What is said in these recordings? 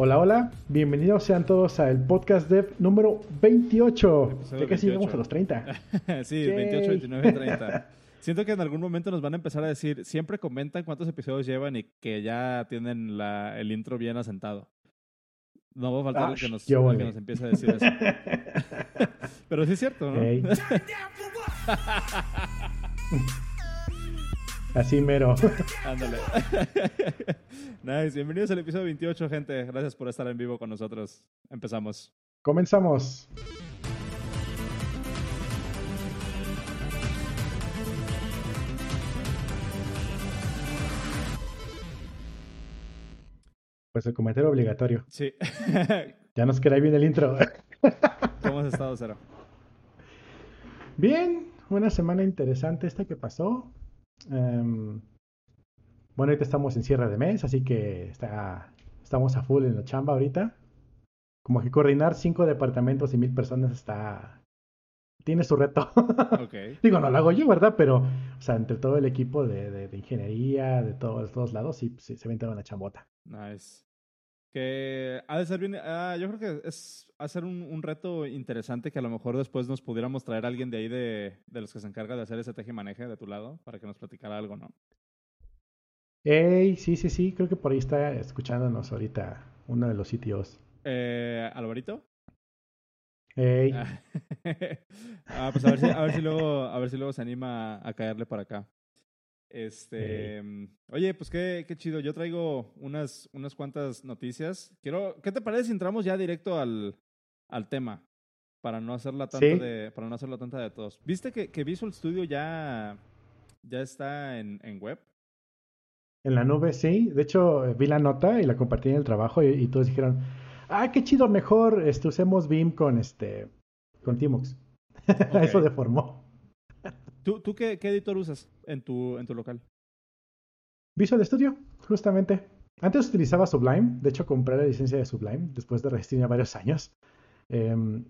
Hola, hola, bienvenidos sean todos al podcast dev número 28. Episodio Ya casi 28. llegamos a los 30. sí, Yay. 28, 29, 30. Siento que en algún momento nos van a empezar a decir, siempre comentan cuántos episodios llevan y que ya tienen la, el intro bien asentado. No va a faltar el que, nos, yo el vale. que nos empiece a decir eso. Pero sí es cierto, ¿no? Ey. Así mero. Ándale. nice. Bienvenidos al episodio 28, gente. Gracias por estar en vivo con nosotros. Empezamos. Comenzamos. Pues el comentario obligatorio. Sí. Ya nos queda bien el intro. ¿Cómo has estado, Cero? Bien, una semana interesante esta que pasó. Em, bueno, ahorita estamos en cierre de mes, así que está, estamos a full en la chamba ahorita. Como que coordinar cinco departamentos y mil personas está... Tiene su reto. Digo, no lo hago yo, ¿verdad? Pero, o sea, entre todo el equipo de, de- de ingeniería, de todos, todos lados, sí, sí, se vende una chambota. Nice. Que ha de ser bien. ah, yo creo que es ha de ser un, un reto interesante que a lo mejor después nos pudiéramos traer a alguien de ahí de, de los que se encarga de hacer ese teje y maneje de tu lado para que nos platicara algo, ¿no? Ey, sí, sí, sí, creo que por ahí está escuchándonos ahorita uno de los sitios. Eh, ¿Alvarito? Ey, Ah, ah, pues a ver, si, a, ver si luego, a ver si luego se anima a caerle para acá. Este, oye, pues qué, qué chido. Yo traigo unas, unas cuantas noticias. Quiero, ¿qué te parece si entramos ya directo al, al tema? Para no hacerla tanta Sí. de, para no hacerla tanta de todos. ¿Viste que, que Visual Studio ya, ya está en, en web? En la nube, sí. De hecho, eh, vi la nota y la compartí en el trabajo y, y todos dijeron, ah, qué chido, mejor este, usemos Vim con este con Tmux. Eso deformó. ¿Tú, tú qué, qué editor usas en tu, en tu local? Visual Studio, justamente. Antes utilizaba Sublime. De hecho, compré la licencia de Sublime después de resistir varios años. Em,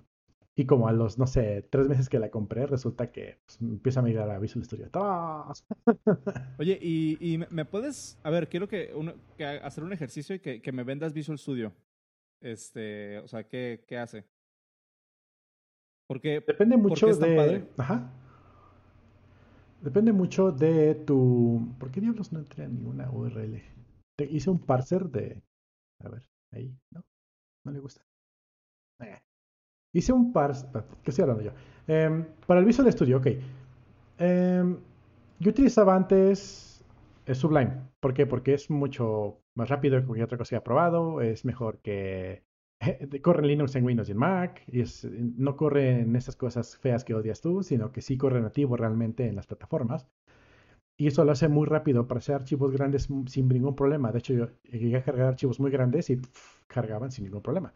y como a los, no sé, tres meses que la compré, resulta que pues, empieza a migrar a Visual Studio. ¡Tas! Oye, y, y me- puedes, a ver, quiero que, uno, que ha- hacer un ejercicio y que, que me vendas Visual Studio. Este, o sea, ¿qué, qué hace? Porque, Depende mucho es tan de. padre? Ajá. Depende mucho de tu. ¿Por qué diablos no entré a ninguna URL? Hice un parser de. A ver, ahí, ¿no? No le gusta. Eh. Hice un parser. ¿Qué estoy hablando yo? Em, para el Visual Studio, ok. Em, yo utilizaba antes eh, Sublime. ¿Por qué? Porque es mucho más rápido que cualquier otra cosa que he probado. Es mejor que corre Linux, en Windows y en Mac. Y no corre en esas cosas feas que odias tú, sino que sí corre nativo realmente en las plataformas. Y eso lo hace muy rápido para hacer archivos grandes sin ningún problema. De hecho, yo llegué a cargar archivos muy grandes y cargaban sin ningún problema.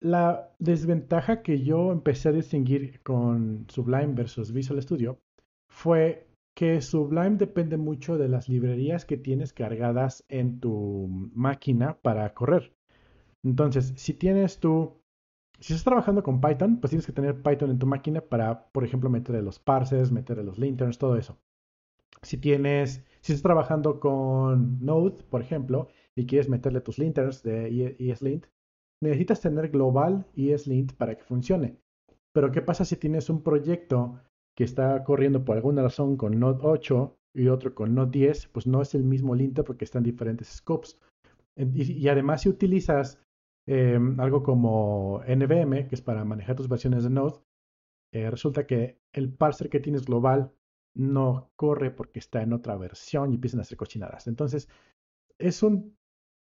La desventaja que yo empecé a distinguir con Sublime versus Visual Studio fue que Sublime depende mucho de las librerías que tienes cargadas en tu máquina para correr. Entonces, si tienes tu, si estás trabajando con Python, pues tienes que tener Python en tu máquina para, por ejemplo, meterle los parsers, meterle los linterns, todo eso. Si tienes, si estás trabajando con Node, por ejemplo, y quieres meterle tus linters de E- ESLint, necesitas tener global ESLint para que funcione. Pero ¿qué pasa si tienes un proyecto que está corriendo por alguna razón con Node 8 y otro con Node 10? Pues no es el mismo linter porque están diferentes scopes. Y además si utilizas eh, algo como NVM, que es para manejar tus versiones de Node, eh, resulta que el parser que tienes global no corre porque está en otra versión y empiezan a hacer cochinadas. Entonces, es un,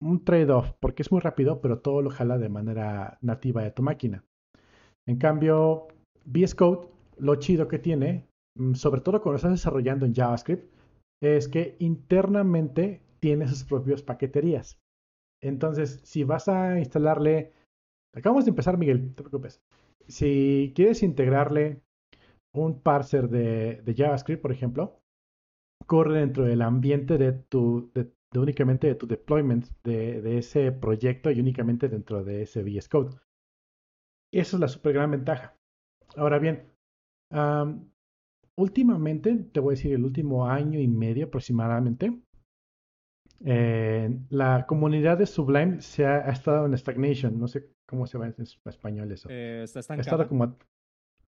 un trade-off porque es muy rápido, pero todo lo jala de manera nativa de tu máquina. En cambio, VS Code, lo chido que tiene, mm, sobre todo cuando estás desarrollando en JavaScript, es que internamente tiene sus propias paqueterías. Entonces, si vas a instalarle, acabamos de empezar, Miguel, no te preocupes. Si quieres integrarle un parser de, JavaScript, por ejemplo, corre dentro del ambiente de tu, únicamente de tu deployment de, ese proyecto y únicamente dentro de ese VS Code. Esa es la super gran ventaja. Ahora bien, am, últimamente, te voy a decir el último año y medio aproximadamente, eh, la comunidad de Sublime se ha, ha estado en stagnation, no sé cómo se va en es- español eso. Eh, está Ha estado estancada. como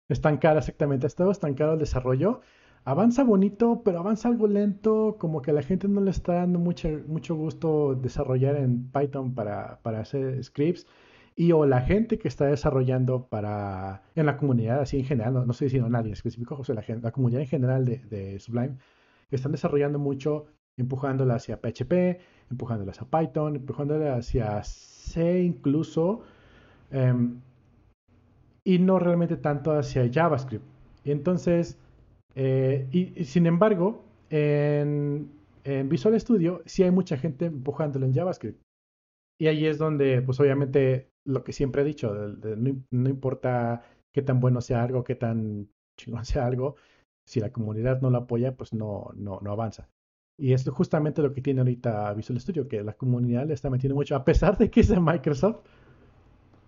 estancada, exactamente, ha estado estancado el desarrollo. Avanza bonito, pero avanza algo lento, como que a la gente no le está dando mucho, mucho gusto desarrollar en Python para, para hacer scripts. Y o la gente que está desarrollando para, en la comunidad, así en general, no, no estoy diciendo nadie en específico, José, la, gen- la comunidad en general de, de Sublime, están desarrollando mucho, empujándola hacia PHP, empujándola hacia Python, empujándola hacia C incluso, em, y no realmente tanto hacia JavaScript. Entonces, eh, y, sin embargo, en, Visual Studio sí hay mucha gente empujándolo en JavaScript. Y ahí es donde, pues obviamente, lo que siempre he dicho, no, no importa qué tan bueno sea algo, qué tan chingón sea algo, si la comunidad no lo apoya, pues no, no, no avanza. Y es justamente lo que tiene ahorita Visual Studio, que la comunidad le está metiendo mucho, a pesar de que es de Microsoft,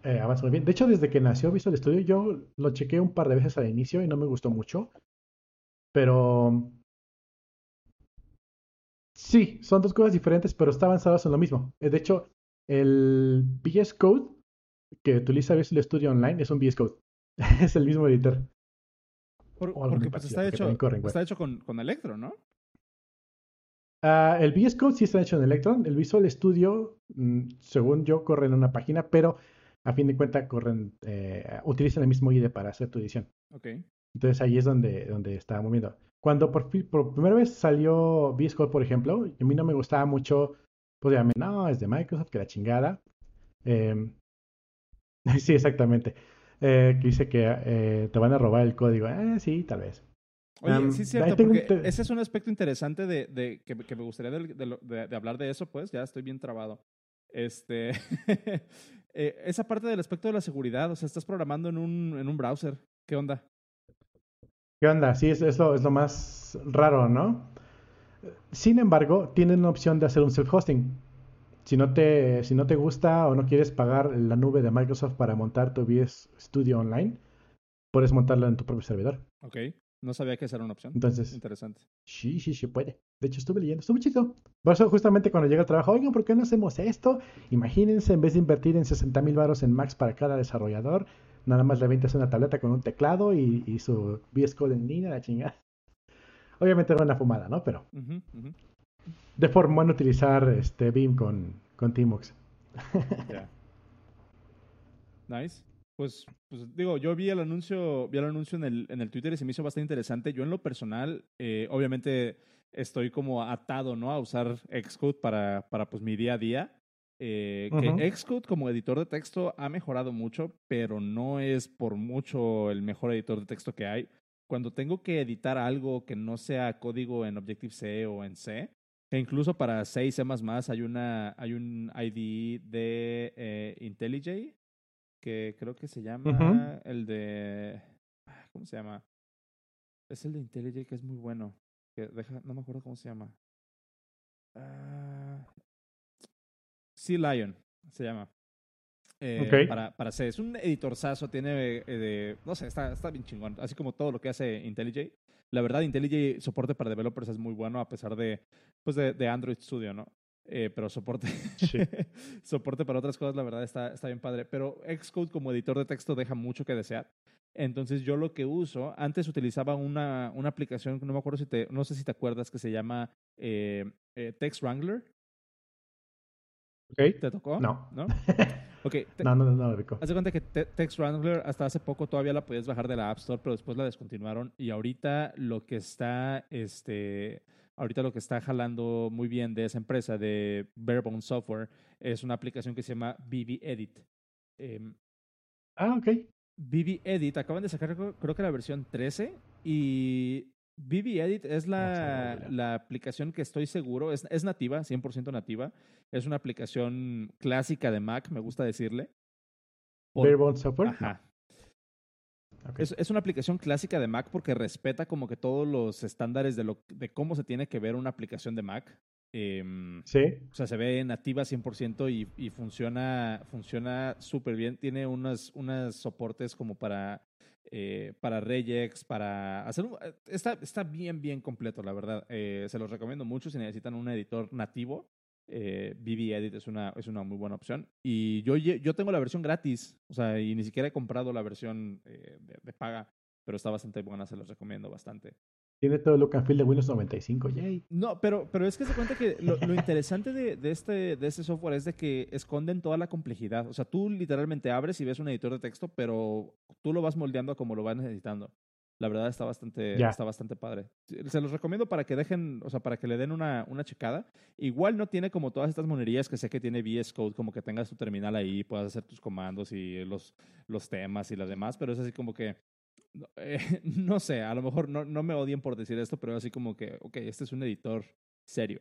eh, avanza muy bien. De hecho, desde que nació Visual Studio, yo lo chequeé un par de veces al inicio y no me gustó mucho. Pero sí, son dos cosas diferentes, pero están avanzadas en lo mismo. Eh, De hecho, el VS Code que utiliza Visual Studio Online es un VS Code. es el mismo editor. Por- porque pues está hecho, está hecho con, con Electro, ¿no? Ah, el VS Code sí está hecho en Electron. El Visual Studio, mm, según yo, corre en una página, pero a fin de cuentas corren, eh, utilizan el mismo IDE para hacer tu edición. Ok. Entonces ahí es donde, donde estaba moviendo. Cuando por, por primera vez salió VS Code, por ejemplo, a mí no me gustaba mucho, pues obviamente, no, es de Microsoft, que la chingada. Em, sí, exactamente. Eh, que dice que eh, te van a robar el código. Eh, sí, tal vez. Oye, sí es cierto, porque te- ese es un aspecto interesante de, de- que, que me gustaría de, hablar de eso, pues, ya estoy bien trabado. Este, eh, esa parte del aspecto de la seguridad, o sea, estás programando en un, en un browser, ¿qué onda? ¿Qué onda? Sí, es, es lo, es lo más raro, ¿no? Sin embargo, tienen la opción de hacer un self-hosting. Si no te, si no te gusta o no quieres pagar la nube de Microsoft para montar tu VS Studio Online, puedes montarlo en tu propio servidor. Ok, no sabía que esa era una opción. Entonces, Interesante. sí, sí, sí puede. De hecho, estuve leyendo, estuvo chido. Por eso, justamente cuando llega al trabajo, oigan, ¿por qué no hacemos esto? Imagínense, en vez de invertir en 60 mil baros en Max para cada desarrollador, nada más le ventas una tableta con un teclado y, y su VS Code en línea, la chingada. Obviamente era una fumada, ¿no? Pero de forma en utilizar este Beam con, con Tmux. ya. Nice. Pues, pues digo, yo vi el anuncio, vi el anuncio en el, en el Twitter y se me hizo bastante interesante. Yo en lo personal, eh, obviamente estoy como atado, ¿no? A usar Xcode para, para pues mi día a día. Eh, Ujú. Que Xcode como editor de texto ha mejorado mucho, pero no es por mucho el mejor editor de texto que hay. Cuando tengo que editar algo que no sea código en Objective-C o en C, que incluso para C y C++ hay, una, hay un IDE de eh, IntelliJ, que creo que se llama el de... ah, ¿Cómo se llama? Es el de IntelliJ que es muy bueno. Que deja, no me acuerdo cómo se llama. Ah, Sea Lion se llama. Eh, para, para C. Es un editor saso, tiene, eh, de- no sé, está, está bien chingón. Así como todo lo que hace IntelliJ. La verdad, IntelliJ soporte para developers es muy bueno a pesar de, pues de, de Android Studio, ¿no? Eh, pero soporte, Sí. soporte para otras cosas, la verdad, está, está bien padre. Pero Xcode como editor de texto deja mucho que desear. Entonces yo lo que uso, antes utilizaba una, una aplicación, no me acuerdo si te, no sé si te acuerdas, que se llama eh, eh, Text Wrangler. ¿Ok? ¿Te tocó? No. ¿No? Ok, te- No, no, no, no, ubico. Haz de cuenta que Te- Text Wrangler hasta hace poco todavía la podías bajar de la App Store, pero después la descontinuaron. Y ahorita lo que está, este, ahorita lo que está jalando muy bien de esa empresa, de Barebone Software, es una aplicación que se llama BB Edit. Em, Ah, ok. BB Edit, acaban de sacar creo, que la versión 13 y BB Edit es la, la aplicación que estoy seguro, es, es nativa, 100% nativa. Es una aplicación clásica de Mac, me gusta decirle. Por- Barebone Software. Ajá. Es, es una aplicación clásica de Mac porque respeta como que todos los estándares de, lo, de cómo se tiene que ver una aplicación de Mac. Em, Sí. o sea, se ve nativa 100% y, y funciona funciona súper bien. Tiene unos, unos soportes como para, eh, para regex, para hacer... un- está, está bien, bien completo, la verdad. Eh, se los recomiendo mucho si necesitan un editor nativo. Eh, BB Edit es una, es una muy buena opción. Y yo, yo tengo la versión gratis, o sea, y ni siquiera he comprado la versión eh, de, paga, pero está bastante buena, se los recomiendo bastante. Tiene todo el look and feel de Windows 95, yay. No, pero, pero es que se cuenta que lo, interesante de, de, este, de este software es de que esconden toda la complejidad. O sea, tú literalmente abres y ves un editor de texto, pero tú lo vas moldeando como lo vas necesitando. La verdad está bastante, está bastante padre. Se los recomiendo para que dejen, o sea, para que le den una, una checada. Igual no tiene como todas estas monerías que sé que tiene VS Code, como que tengas tu terminal ahí, puedas hacer tus comandos y los, los temas y las demás, pero es así como que, eh, no sé, a lo mejor no, no me odien por decir esto, pero es así como que, ok, este es un editor serio.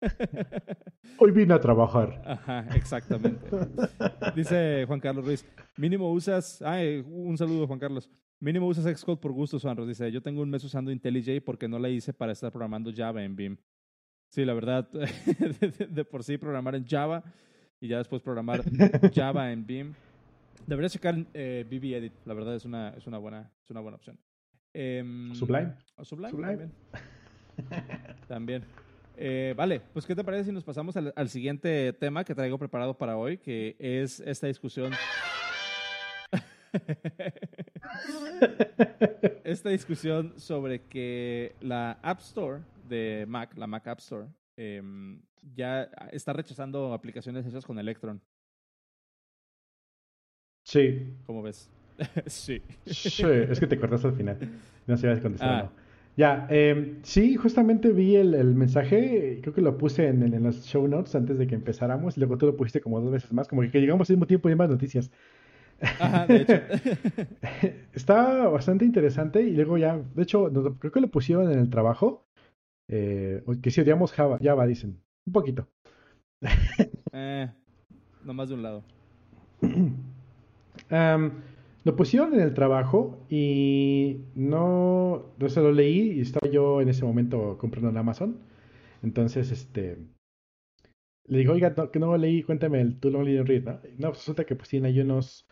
Hoy vine a trabajar. Ajá, exactamente. Dice Juan Carlos Ruiz, mínimo usas, ay, un saludo Juan Carlos, mínimo usas Xcode por gusto, Suanros. Dice, yo tengo un mes usando IntelliJ porque no la hice para estar programando Java en BIM. Sí, la verdad, de, por sí programar en Java y ya después programar Java en BIM. Deberías checar eh, BB Edit, la verdad es una, es una, buena, es una buena opción. Em, Sublime. Sublime. Sublime. También. también. Eh, vale, pues ¿qué te parece si nos pasamos al, siguiente tema que traigo preparado para hoy, que es esta discusión... esta discusión sobre que la App Store de Mac, la Mac App Store, em, ya está rechazando aplicaciones hechas con Electron. Sí. ¿Cómo ves? sí. sí. Es que te cortaste al final. No sabías contestar. Ah. Ya, eh, sí, justamente vi el, el, mensaje, creo que lo puse en, en, los show notes antes de que empezáramos, y luego tú lo pusiste como dos veces más, como que llegamos al mismo tiempo y más noticias. Ajá, de hecho. Está bastante interesante y luego ya, de hecho, creo que lo pusieron en el trabajo, eh, que si odiamos Java, Java, dicen, un poquito. eh, no más de un lado. um, Lo pusieron en el trabajo y no, no se lo leí y estaba yo en ese momento comprando en Amazon. Entonces, este, le digo, oiga, que no leí, cuéntame el Too Long Read. ¿no? no, pues resulta que pues tiene ahí unos,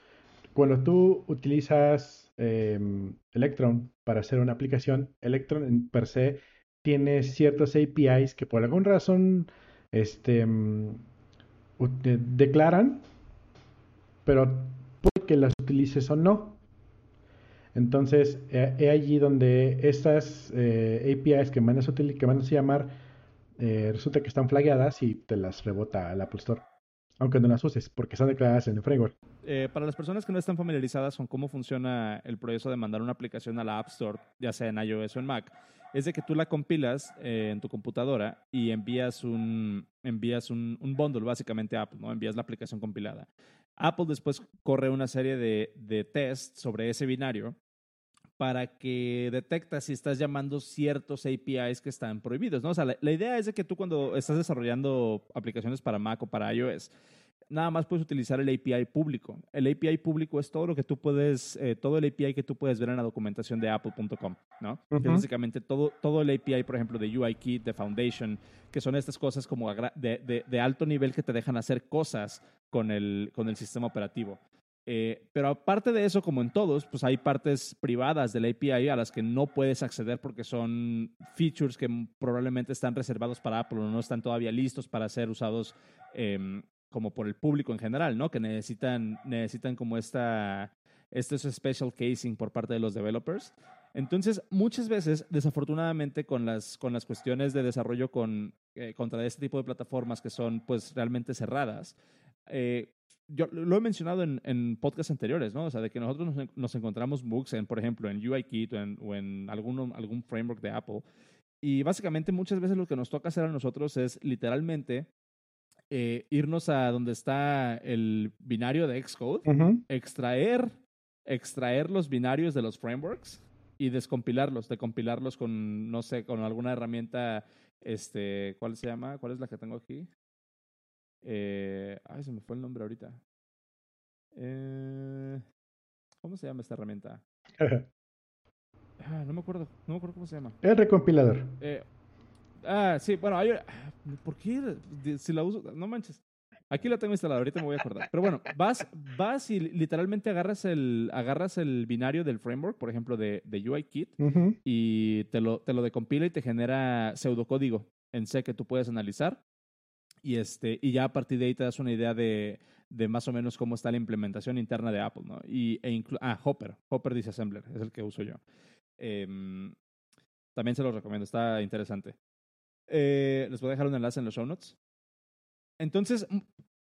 cuando tú utilizas em, Electron para hacer una aplicación, Electron en per se tiene ciertos APIs que por alguna razón este, em, declaran, pero que las utilices o no. Entonces, es allí donde estas eh, APIs que mandas a, llamar, eh, resulta que están flagueadas y te las rebota el Apple Store. Aunque no las uses, porque están declaradas en el framework. Eh, para las personas que no están familiarizadas con cómo funciona el proceso de mandar una aplicación a la App Store, ya sea en iOS o en Mac, es de que tú la compilas en tu computadora y envías un, envías un, un bundle básicamente a Apple, ¿no? Envías la aplicación compilada. Apple después corre una serie de, de tests sobre ese binario para que detecta si estás llamando ciertos APIs que están prohibidos, ¿no? O sea, la, idea es de que tú cuando estás desarrollando aplicaciones para Mac o para iOS, nada más puedes utilizar el API público. El API público es todo lo que tú puedes, eh, todo el API que tú puedes ver en la documentación de apple.com, ¿no? básicamente todo, todo el API, por ejemplo, de UIKit, de Foundation, que son estas cosas como de, de, alto nivel que te dejan hacer cosas con el, con el sistema operativo. Eh, pero aparte de eso, como en todos, pues hay partes privadas del API a las que no puedes acceder porque son features que probablemente están reservados para Apple o no están todavía listos para ser usados eh, como por el público en general, ¿no? Que necesitan, necesitan como esta, este special casing por parte de los developers. Entonces, muchas veces, desafortunadamente, con las, con las cuestiones de desarrollo con, eh, contra este tipo de plataformas que son pues realmente cerradas, eh, yo lo he mencionado en, en podcasts anteriores, ¿no? O sea, de que nosotros nos, encontramos bugs, en, por ejemplo, en UIKit o en, o en algún, algún framework de Apple. Y básicamente muchas veces lo que nos toca hacer a nosotros es literalmente eh, irnos a donde está el binario de Xcode, extraer, extraer los binarios de los frameworks y descompilarlos, decompilarlos con, no sé, con alguna herramienta, este, ¿cuál se llama? ¿Cuál es la que tengo aquí? Eh, ay, se me fue el nombre ahorita. Eh, ¿Cómo se llama esta herramienta? ah, no me acuerdo, no me acuerdo cómo se llama. El recompilador. Eh, Ah, sí, bueno, hay, ¿por qué? Si la uso, no manches. Aquí la tengo instalada, ahorita me voy a acordar. Pero bueno, vas, vas y literalmente agarras el, agarras el binario del framework, por ejemplo, de, de UIKit, y te lo, te lo decompila y te genera pseudocódigo en C que tú puedes analizar Y, este, y ya a partir de ahí te das una idea de, de más o menos cómo está la implementación interna de Apple, ¿no? Y, e ah, Hopper, Hopper Disassembler, es el que uso yo. Em, también se los recomiendo, está interesante. Eh, les voy a dejar un enlace en los show notes. Entonces,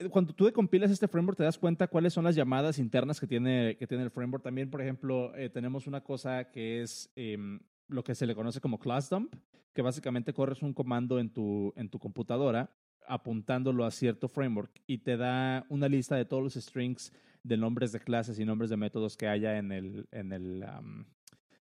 cuando tú compilas este framework, te das cuenta cuáles son las llamadas internas que tiene, que tiene el framework. También, por ejemplo, eh, tenemos una cosa que es em, lo que se le conoce como class dump, que básicamente corres un comando en tu, en tu computadora apuntándolo a cierto framework y te da una lista de todos los strings de nombres de clases y nombres de métodos que haya en, el, en, el,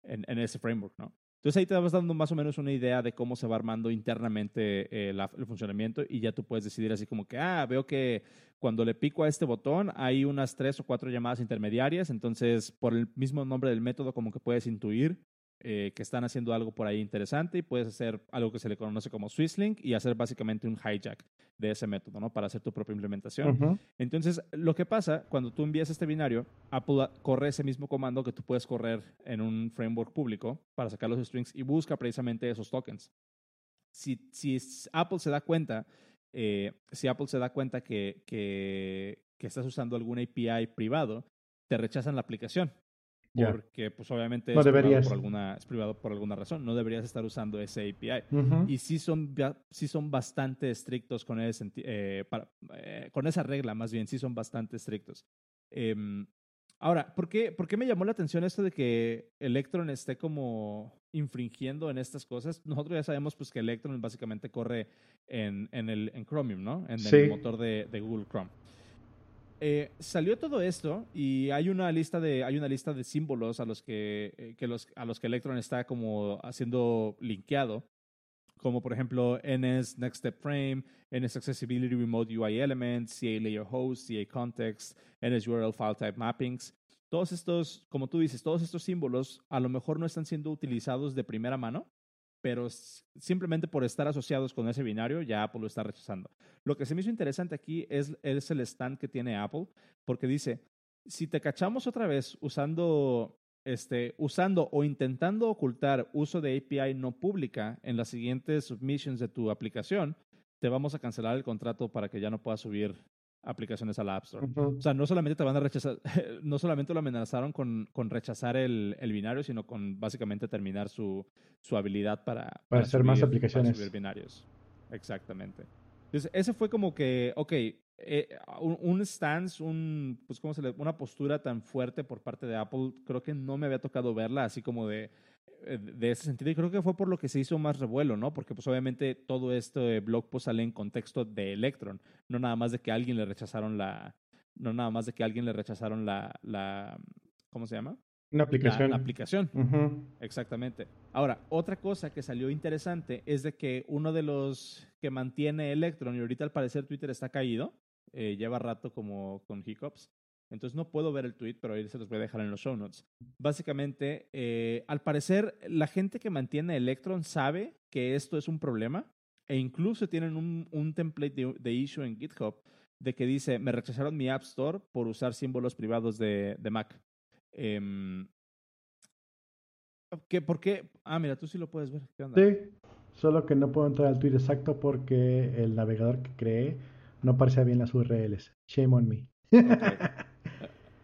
en, ese framework, ¿no? Entonces ahí te vas dando más o menos una idea de cómo se va armando internamente eh, el funcionamiento y ya tú puedes decidir así como que, ah, veo que cuando le pico a este botón hay unas tres o cuatro llamadas intermediarias, entonces por el mismo nombre del método como que puedes intuir eh, que están haciendo algo por ahí interesante y puedes hacer algo que se le conoce como Swisslink y hacer básicamente un hijack de ese método, ¿no? Para hacer tu propia implementación. Entonces, lo que pasa cuando tú envías este binario, Apple corre ese mismo comando que tú puedes correr en un framework público para sacar los strings y busca precisamente esos tokens. Si, si Apple se da cuenta, eh, si Apple se da cuenta que, que, que estás usando algún API privado, te rechazan la aplicación porque pues obviamente es, privado por alguna, es privado por alguna razón, no deberías estar usando ese API. Y sí son, sí son bastante estrictos con, ese, eh, eh, con esa regla, más bien, sí son bastante estrictos. Em, ahora, ¿por qué, ¿por qué me llamó la atención esto de que Electron esté como infringiendo en estas cosas? Nosotros ya sabemos pues que Electron básicamente corre en, en, el, en Chromium, ¿no? En el motor de, de Google Chrome. Eh, salió todo esto y hay una lista de, hay una lista de símbolos a los que, eh, a los que Electron está como haciendo linkeado, como por ejemplo NS Next Step Frame, NS Accessibility Remote UI Elements, CA Layer Host, CA Context, NS URL File Type Mappings. Todos estos, como tú dices, todos estos símbolos a lo mejor no están siendo utilizados de primera mano, pero simplemente por estar asociados con ese binario, ya Apple lo está rechazando. Lo que se me hizo interesante aquí es, el stand que tiene Apple, porque dice, si te cachamos otra vez usando, este, usando o intentando ocultar uso de API no pública en las siguientes submissions de tu aplicación, te vamos a cancelar el contrato para que ya no puedas subir aplicaciones a la App Store. O sea, no solamente te van a rechazar, no solamente lo amenazaron con, con rechazar el, el, binario, sino con básicamente terminar su, su habilidad para, para, hacer más aplicaciones. Para subir binarios. Exactamente. Entonces, ese fue como que, ok, eh, un, stance, un, pues, ¿cómo se le, una postura tan fuerte por parte de Apple, creo que no me había tocado verla, así como de, eh, de ese sentido y creo que fue por lo que se hizo más revuelo, ¿no? Porque pues obviamente todo este blog post sale en contexto de Electron, no nada más de que alguien le rechazaron la, no nada más de que alguien le rechazaron la, la ¿cómo se llama? Una aplicación. La, aplicación. Exactamente. Ahora, otra cosa que salió interesante es de que uno de los que mantiene Electron, y ahorita al parecer Twitter está caído, eh, lleva rato como con hiccups, entonces no puedo ver el tweet, pero ahí se los voy a dejar en los show notes. Básicamente, eh, al parecer, la gente que mantiene Electron sabe que esto es un problema e incluso tienen un, un template de, issue en GitHub de que dice, me rechazaron mi App Store por usar símbolos privados de, de Mac. Eh, ¿qué, ¿Por qué? Ah, mira, tú sí lo puedes ver. Sí, solo que no puedo entrar al tweet exacto porque el navegador que creé no aparece bien las URLs. Shame on me.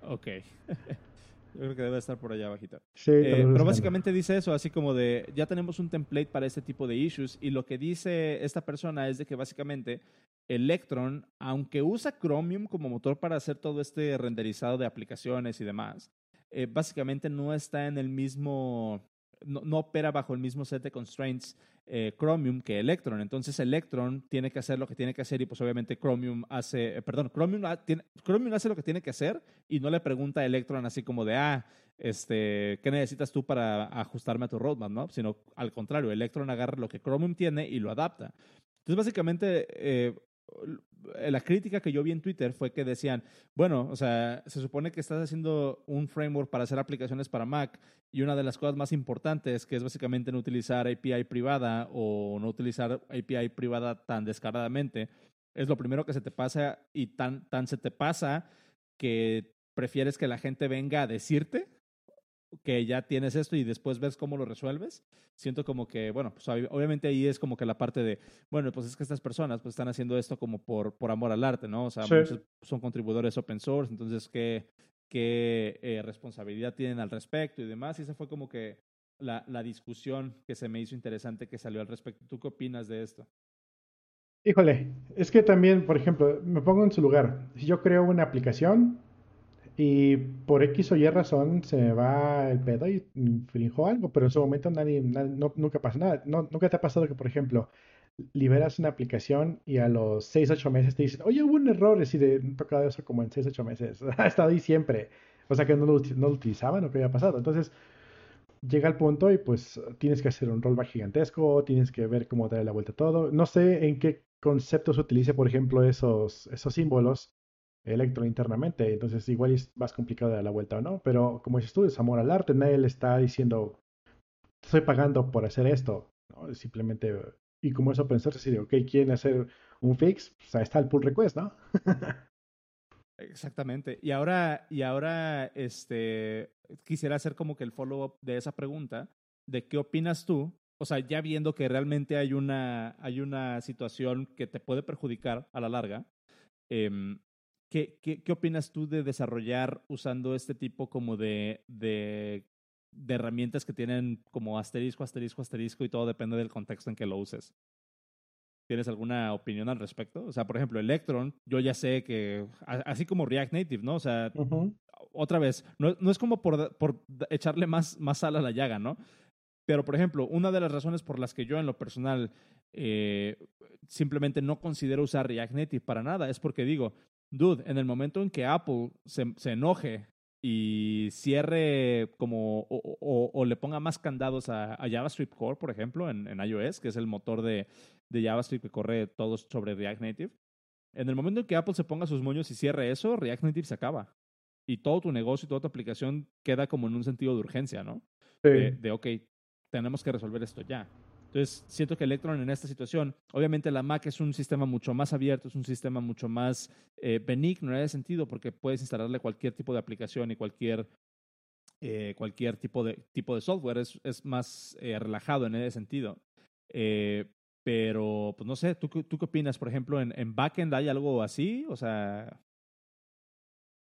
Ok. Yo creo que debe estar por allá abajito. Sí, eh, pero básicamente dice eso, así como de, ya tenemos un template para este tipo de issues y lo que dice esta persona es de que básicamente Electron, aunque usa Chromium como motor para hacer todo este renderizado de aplicaciones y demás, eh, básicamente no está en el mismo, no, opera bajo el mismo set de constraints eh, Chromium que Electron. Entonces Electron tiene que hacer lo que tiene que hacer y pues obviamente Chromium hace, eh, perdón, Chromium, hace lo que tiene que hacer y no le pregunta a Electron así como de, ah, este, ¿qué necesitas tú para ajustarme a tu roadmap? ¿no? Sino al contrario, Electron agarra lo que Chromium tiene y lo adapta. Entonces básicamente eh, la crítica que yo vi en Twitter fue que decían, bueno, o sea, se supone que estás haciendo un framework para hacer aplicaciones para Mac y una de las cosas más importantes, que es básicamente no utilizar API privada o no utilizar API privada tan descaradamente, es lo primero que se te pasa y tan, tan se te pasa que prefieres que la gente venga a decirte que ya tienes esto y después ves cómo lo resuelves, siento como que, bueno, pues obviamente ahí es como que la parte de, bueno, pues es que estas personas pues están haciendo esto como por, por amor al arte, ¿no? O sea, muchos son contribuidores open source, entonces, ¿qué, qué eh, responsabilidad tienen al respecto y demás? Y esa fue como que la, la discusión que se me hizo interesante que salió al respecto. ¿Tú qué opinas de esto? Híjole, es que también, por ejemplo, me pongo en su lugar. Si yo creo una aplicación y por X o Y razón se me va el pedo y infrinjo algo, pero en su momento nadie, nunca pasa nada. Nunca te ha pasado que, por ejemplo, liberas una aplicación y a los 6, 8 meses te dicen, oye, hubo un error, y de tocado eso como en 6, 8 meses. ha estado ahí siempre. O sea que no lo, no lo utilizaban o qué había pasado. Entonces, llega el punto y pues tienes que hacer un rollback gigantesco, tienes que ver cómo darle la vuelta a todo. No sé en qué conceptos utilice, por ejemplo, esos símbolos electro internamente. Entonces, igual es más complicado de la vuelta o no. Pero como dices tú, es amor al arte. Nadie le está diciendo, estoy pagando por hacer esto. Simplemente, y como eso pensar, si, ok, quieren hacer un fix, pues ahí está el pull request, ¿no? Exactamente. Y ahora, y ahora, este, quisiera hacer como que el follow-up de esa pregunta, de qué opinas tú o sea, ya viendo que realmente hay una, hay una situación que te puede perjudicar a la larga, em, ¿qué, qué, qué, opinas tú de desarrollar usando este tipo como de, de, de, herramientas que tienen como asterisco, asterisco, asterisco y todo depende del contexto en que lo uses? ¿Tienes alguna opinión al respecto? O sea, por ejemplo, Electron, yo ya sé que, así como React Native, ¿no? O sea, otra vez, no, no, es como por, por echarle más, más sal a la llaga, ¿no? Pero, por ejemplo, una de las razones por las que yo en lo personal eh, simplemente no considero usar React Native para nada es porque digo, dude, en el momento en que Apple se, se enoje y cierre como o, le ponga más candados a, JavaScript Core, por ejemplo, en, en, iOS, que es el motor de, de JavaScript que corre todo sobre React Native. En el momento en que Apple se ponga sus moños y cierre eso, React Native se acaba. Y todo tu negocio y toda tu aplicación queda como en un sentido de urgencia, ¿no? Sí. De, de, ok, tenemos que resolver esto ya. Entonces, siento que Electron en esta situación, obviamente la Mac es un sistema mucho más abierto, es un sistema mucho más eh, benigno en ese sentido, porque puedes instalarle cualquier tipo de aplicación y cualquier, eh, cualquier tipo, de, tipo de software, es, es más eh, relajado en ese sentido. pero, pues no sé, ¿tú, ¿tú qué opinas? Por ejemplo, ¿en, en backend hay algo así? O sea,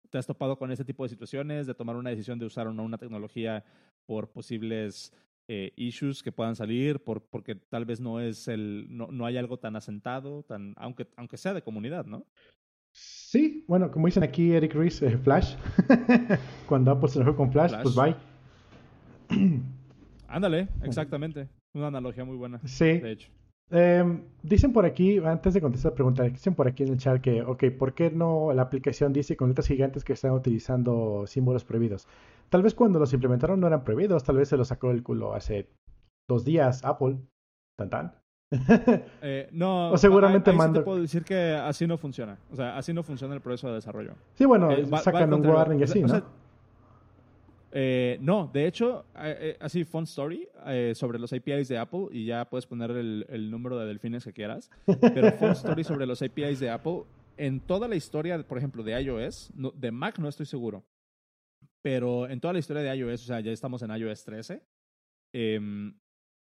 ¿te has topado con ese tipo de situaciones de tomar una decisión de usar o una tecnología por posibles eh, issues que puedan salir por, porque tal vez no es el no, no hay algo tan asentado tan aunque aunque sea de comunidad no sí bueno como dicen aquí Eric Ruiz eh, Flash cuando Apple se enojó con Flash, pues bye. Ándale exactamente. Una analogía muy buena sí. de hecho eh, dicen por aquí, antes de contestar la pregunta, dicen por aquí en el chat que, ok, ¿por qué no la aplicación dice con letras gigantes que están utilizando símbolos prohibidos? Tal vez cuando los implementaron no eran prohibidos, tal vez se los sacó el culo hace dos días Apple. Tan tan. eh, no, o seguramente mando. te puedo decir que así no funciona. O sea, así no funciona el proceso de desarrollo. Sí, bueno, eh, sacan un warning así, ¿no? Eh, no, de hecho, eh, eh, así, fun story sobre los APIs de Apple, y ya puedes poner el, número de delfines que quieras, pero fun story sobre los APIs de Apple, en toda la historia, por ejemplo, de iOS, de Mac no estoy seguro, pero en toda la historia de iOS, o sea, ya estamos en iOS 13, eh,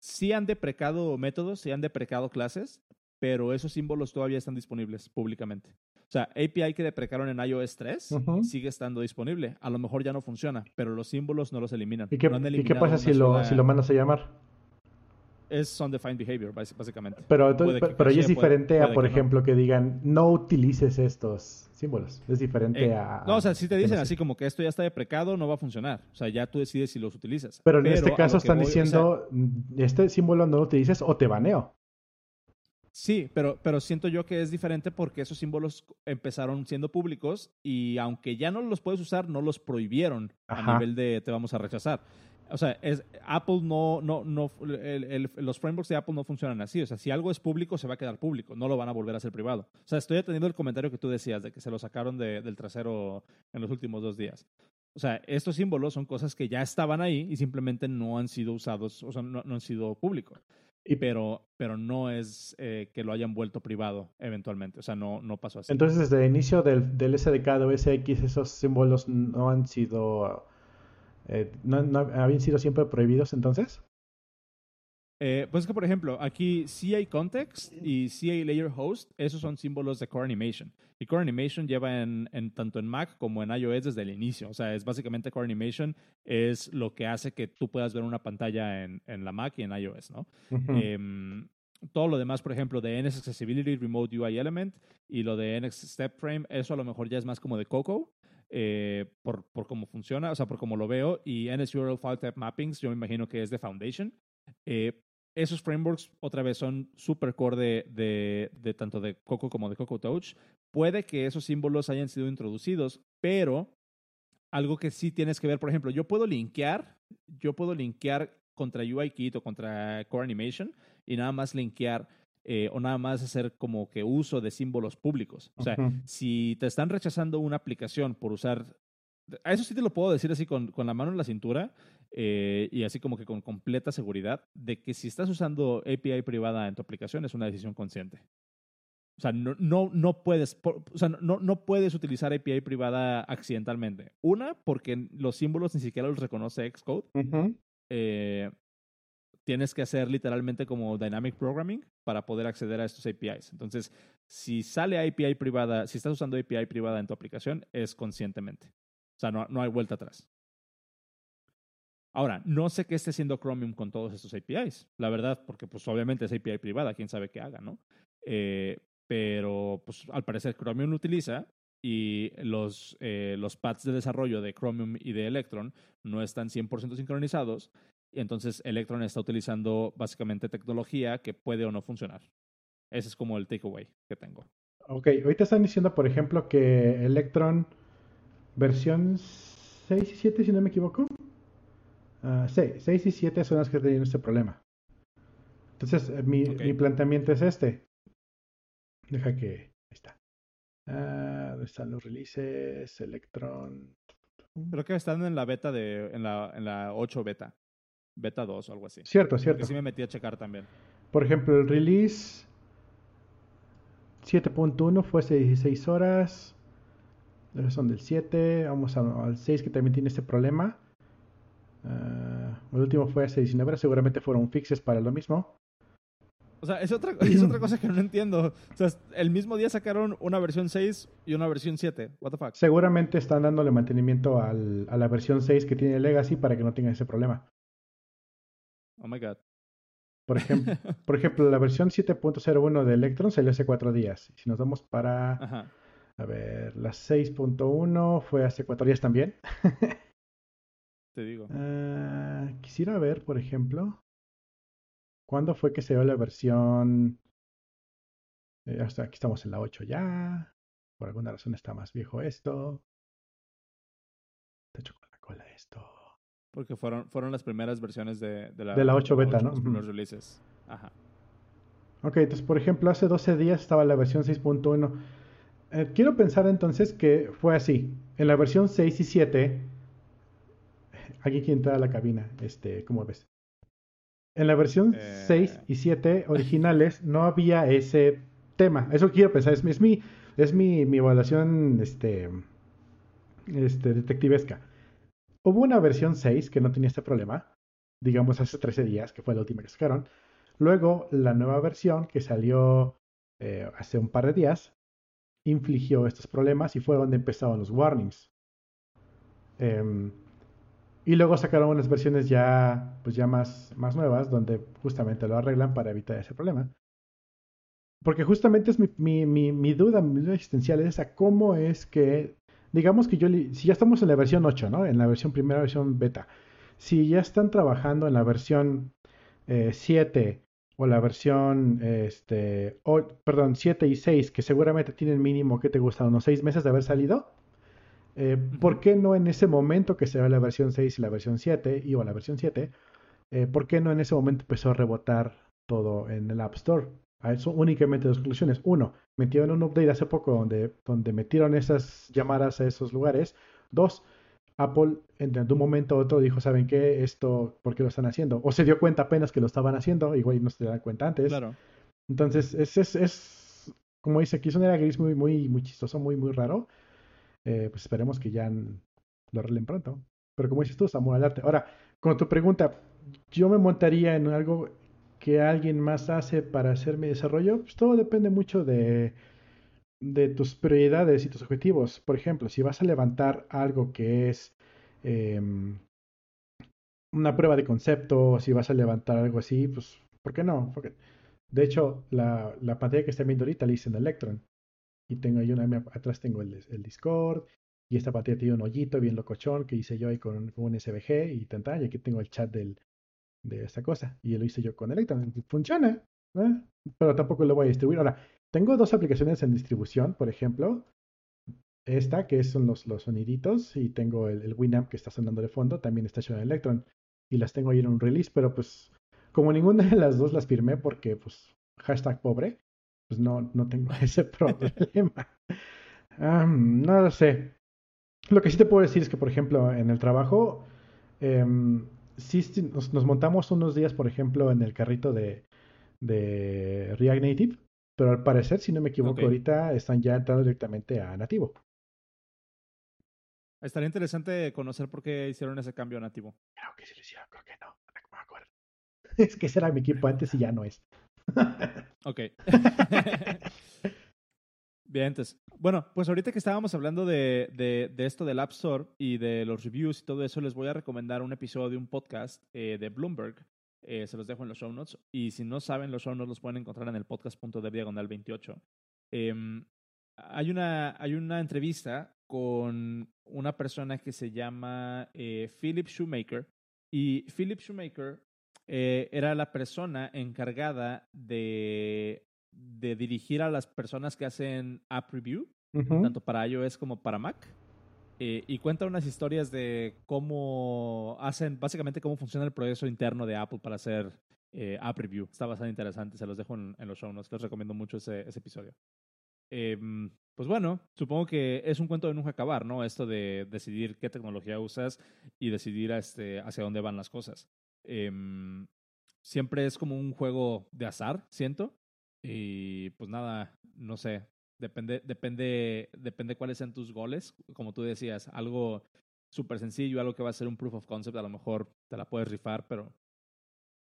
sí han deprecado métodos, sí han deprecado clases, pero esos símbolos todavía están disponibles públicamente. O sea, API que deprecaron en iOS 3 sigue estando disponible. A lo mejor ya no funciona, pero los símbolos no los eliminan. ¿Y qué, ¿y qué pasa si lo, si lo mandas a llamar? es undefined behavior, básicamente. Pero, pero es diferente a, por ejemplo, que digan, no utilices estos símbolos. Es diferente eh, a... No, o sea, si te dicen así como que esto ya está deprecado, no va a funcionar. O sea, ya tú decides si los utilizas. Pero en este caso están diciendo, este símbolo no lo utilices o te baneo. Sí, pero, pero siento yo que es diferente porque esos símbolos empezaron siendo públicos y aunque ya no los puedes usar, no los prohibieron a nivel de te vamos a rechazar o sea, es, Apple no, no, no, los frameworks de Apple no funcionan así. O sea, si algo es público, se va a quedar público. No lo van a volver a hacer privado. O sea, estoy atendiendo el comentario que tú decías de que se lo sacaron del trasero en los últimos dos días. O sea, estos símbolos son cosas que ya estaban ahí y simplemente no han sido usados, o sea, no, han sido públicos. Y, pero, pero no es eh, que lo hayan vuelto privado eventualmente. O sea, no, no pasó así. Entonces, desde el inicio del, del SDK de OS X, esos símbolos no han sido Eh, ¿no, ¿no, habían sido siempre prohibidos entonces? Eh, pues es que, por ejemplo, aquí sí hay context y sí hay layer host. Esos son símbolos de Core Animation. Y Core Animation lleva en, tanto en Mac como en iOS desde el inicio. O sea, es básicamente Core Animation es lo que hace que tú puedas ver una pantalla en, la Mac y en iOS, ¿no? Em, todo lo demás, por ejemplo, de NS Accessibility, Remote UI Element y lo de NX Step Frame, eso a lo mejor ya es más como de Coco. Eh, por, por cómo funciona, o sea, por cómo lo veo. Y NSURL File Type Mappings, yo me imagino que es de Foundation. Eh, esos frameworks, otra vez, son super core de, de, tanto de Coco como de Coco Touch. Puede que esos símbolos hayan sido introducidos, pero algo que sí tienes que ver, por ejemplo, yo puedo linkear, yo puedo linkear contra UIKit o contra Core Animation y nada más linkear eh, o nada más hacer como que uso de símbolos públicos. O sea, si te están rechazando una aplicación por usar a eso sí te lo puedo decir así con, con la mano en la cintura. Eh, y así como que con completa seguridad de que si estás usando API privada en tu aplicación es una decisión consciente. O sea, no, no, no puedes, o sea, no, no puedes utilizar API privada accidentalmente. Una, porque los símbolos ni siquiera los reconoce Xcode. Eh, tienes que hacer literalmente como dynamic programming para poder acceder a estos APIs. Entonces, si sale API privada, si estás usando API privada en tu aplicación, es conscientemente. O sea, no, no hay vuelta atrás. Ahora, no sé qué esté haciendo Chromium con todos estos APIs, la verdad, porque pues obviamente es API privada, quién sabe qué haga, ¿no? Eh, pero pues al parecer Chromium lo utiliza y los, eh, los paths de desarrollo de Chromium y de Electron no están 100% sincronizados y entonces Electron está utilizando básicamente tecnología que puede o no funcionar. Ese es como el takeaway que tengo. Ok, ahorita están diciendo, por ejemplo, que Electron versión 6 y 7, si no me equivoco, Uh, sí, 6 y 7 son las que tienen este problema. Entonces, eh, mi, mi, planteamiento es este. Deja que. Ahí está. Uh, ¿Dónde están los releases? Electron. Creo que están en la beta de. En la, en la 8 beta. Beta 2 o algo así. Cierto, cierto. Que sí me metí a checar también. Por ejemplo, el release 7.1 fue hace 16 horas. Son del 7. Vamos al 6 que también tiene este problema. Uh, el último fue hace 19 horas, seguramente fueron fixes para lo mismo. O sea, es otra, es otra cosa que no entiendo. O sea, el mismo día sacaron una versión 6 y una versión 7. What the fuck? Seguramente están dándole mantenimiento al, a la versión 6 que tiene Legacy para que no tenga ese problema. Oh my god. Por ejemplo, por ejemplo la versión 7.01 de Electron salió hace 4 días. Si nos vamos para. Ajá. A ver, la 6.1 fue hace 4 días también. te digo. Ah, quisiera ver, por ejemplo, ¿cuándo fue que se dio la versión? Eh, hasta aquí estamos en la 8 ya. Por alguna razón está más viejo esto. Te echo con la cola esto. Porque fueron, fueron las primeras versiones de, de, la, de la 8 beta, ¿no? Los releases. Ajá. Ok, entonces, por ejemplo, hace 12 días estaba la versión 6.1. Eh, quiero pensar entonces que fue así. En la versión 6 y 7 aquí quien entra a la cabina, este, ¿cómo ves? En la versión 6 eh. y 7 originales no había ese tema. Eso quiero pensar, es, mi, es mi, mi evaluación este, este, detectivesca. Hubo una versión 6 que no tenía este problema, digamos hace 13 días, que fue la última que sacaron. Luego, la nueva versión que salió eh, hace un par de días infligió estos problemas y fue donde empezaron los warnings. Eh, y luego sacaron unas versiones ya, pues ya más, más nuevas, donde justamente lo arreglan para evitar ese problema. Porque justamente es mi, mi, mi, mi duda, mi duda existencial es cómo es que, digamos que yo, si ya estamos en la versión 8, ¿no? En la versión primera versión beta, si ya están trabajando en la versión 7 eh, o la versión, este, perdón, 7 y 6, que seguramente tienen mínimo, que te gusta? Unos 6 meses de haber salido, eh, ¿Por qué no en ese momento que se ve la versión 6 y la versión 7, y o la versión 7, eh, por qué no en ese momento empezó a rebotar todo en el App Store? A eso únicamente dos conclusiones. Uno, metieron un update hace poco donde, donde metieron esas llamadas a esos lugares. Dos, Apple en, un momento u otro dijo, ¿saben qué? Esto, ¿por qué lo están haciendo? O se dio cuenta apenas que lo estaban haciendo, igual no se dan cuenta antes. Claro. Entonces, es, es, es como dice aquí, es un era gris muy, muy, muy chistoso, muy, muy raro. Eh, pues esperemos que ya lo arreglen pronto. Pero como dices tú, es amor al arte. Ahora, con tu pregunta, yo me montaría en algo que alguien más hace para hacer mi desarrollo, pues todo depende mucho de, tus prioridades y tus objetivos. Por ejemplo, si vas a levantar algo que es em, una prueba de concepto, si vas a levantar algo así, pues, ¿por qué no? Porque, de hecho, la, la pantalla que está viendo ahorita la hice en Electron. Y tengo ahí una, atrás tengo el, Discord, y esta pantalla tiene un hoyito bien locochón que hice yo ahí con, un SVG y tanta, y aquí tengo el chat del, de esta cosa. Y lo hice yo con Electron. Funciona, ¿eh? pero tampoco lo voy a distribuir. Ahora, tengo dos aplicaciones en distribución, por ejemplo. Esta, que son los, los soniditos, y tengo el, el, Winamp que está sonando de fondo, también está hecho en Electron. Y las tengo ahí en un release, pero pues como ninguna de las dos las firmé porque pues hashtag pobre, pues no, no tengo ese problema. no lo sé. Lo que sí te puedo decir es que, por ejemplo, en el trabajo, eh, sí, nos, nos, montamos unos días, por ejemplo, en el carrito de, de React Native, pero al parecer, si no me equivoco, okay. ahorita están ya entrando directamente a nativo. Estaría interesante conocer por qué hicieron ese cambio a nativo. Creo que sí lo hicieron, creo que no, no me acuerdo. Es que ese era mi equipo antes y ya no es. Ok. Bien, entonces. Bueno, pues ahorita que estábamos hablando de, de, esto del App Store y de los reviews y todo eso, les voy a recomendar un episodio de un podcast eh, de Bloomberg. Eh, se los dejo en los show notes. Y si no saben, los show notes los pueden encontrar en el podcast.dev diagonal 28. Eh, hay, una, hay una entrevista con una persona que se llama eh, Philip Shoemaker. Y Philip Shoemaker era la persona encargada de de dirigir a las personas que hacen app review, uh -huh. tanto para iOS como para Mac. Eh, y cuenta unas historias de cómo hacen, básicamente cómo funciona el proceso interno de Apple para hacer eh, app review. Está bastante interesante, se los dejo en, en los show notes, les recomiendo mucho ese, ese episodio. Eh, pues bueno, supongo que es un cuento de nunca acabar, ¿no? Esto de decidir qué tecnología usas y decidir este, hacia dónde van las cosas. Siempre es como un juego de azar, siento. Y pues nada, no sé, depende, depende, depende cuáles sean tus goles. Como tú decías, algo súper sencillo, algo que va a ser un proof of concept, a lo mejor te la puedes rifar, pero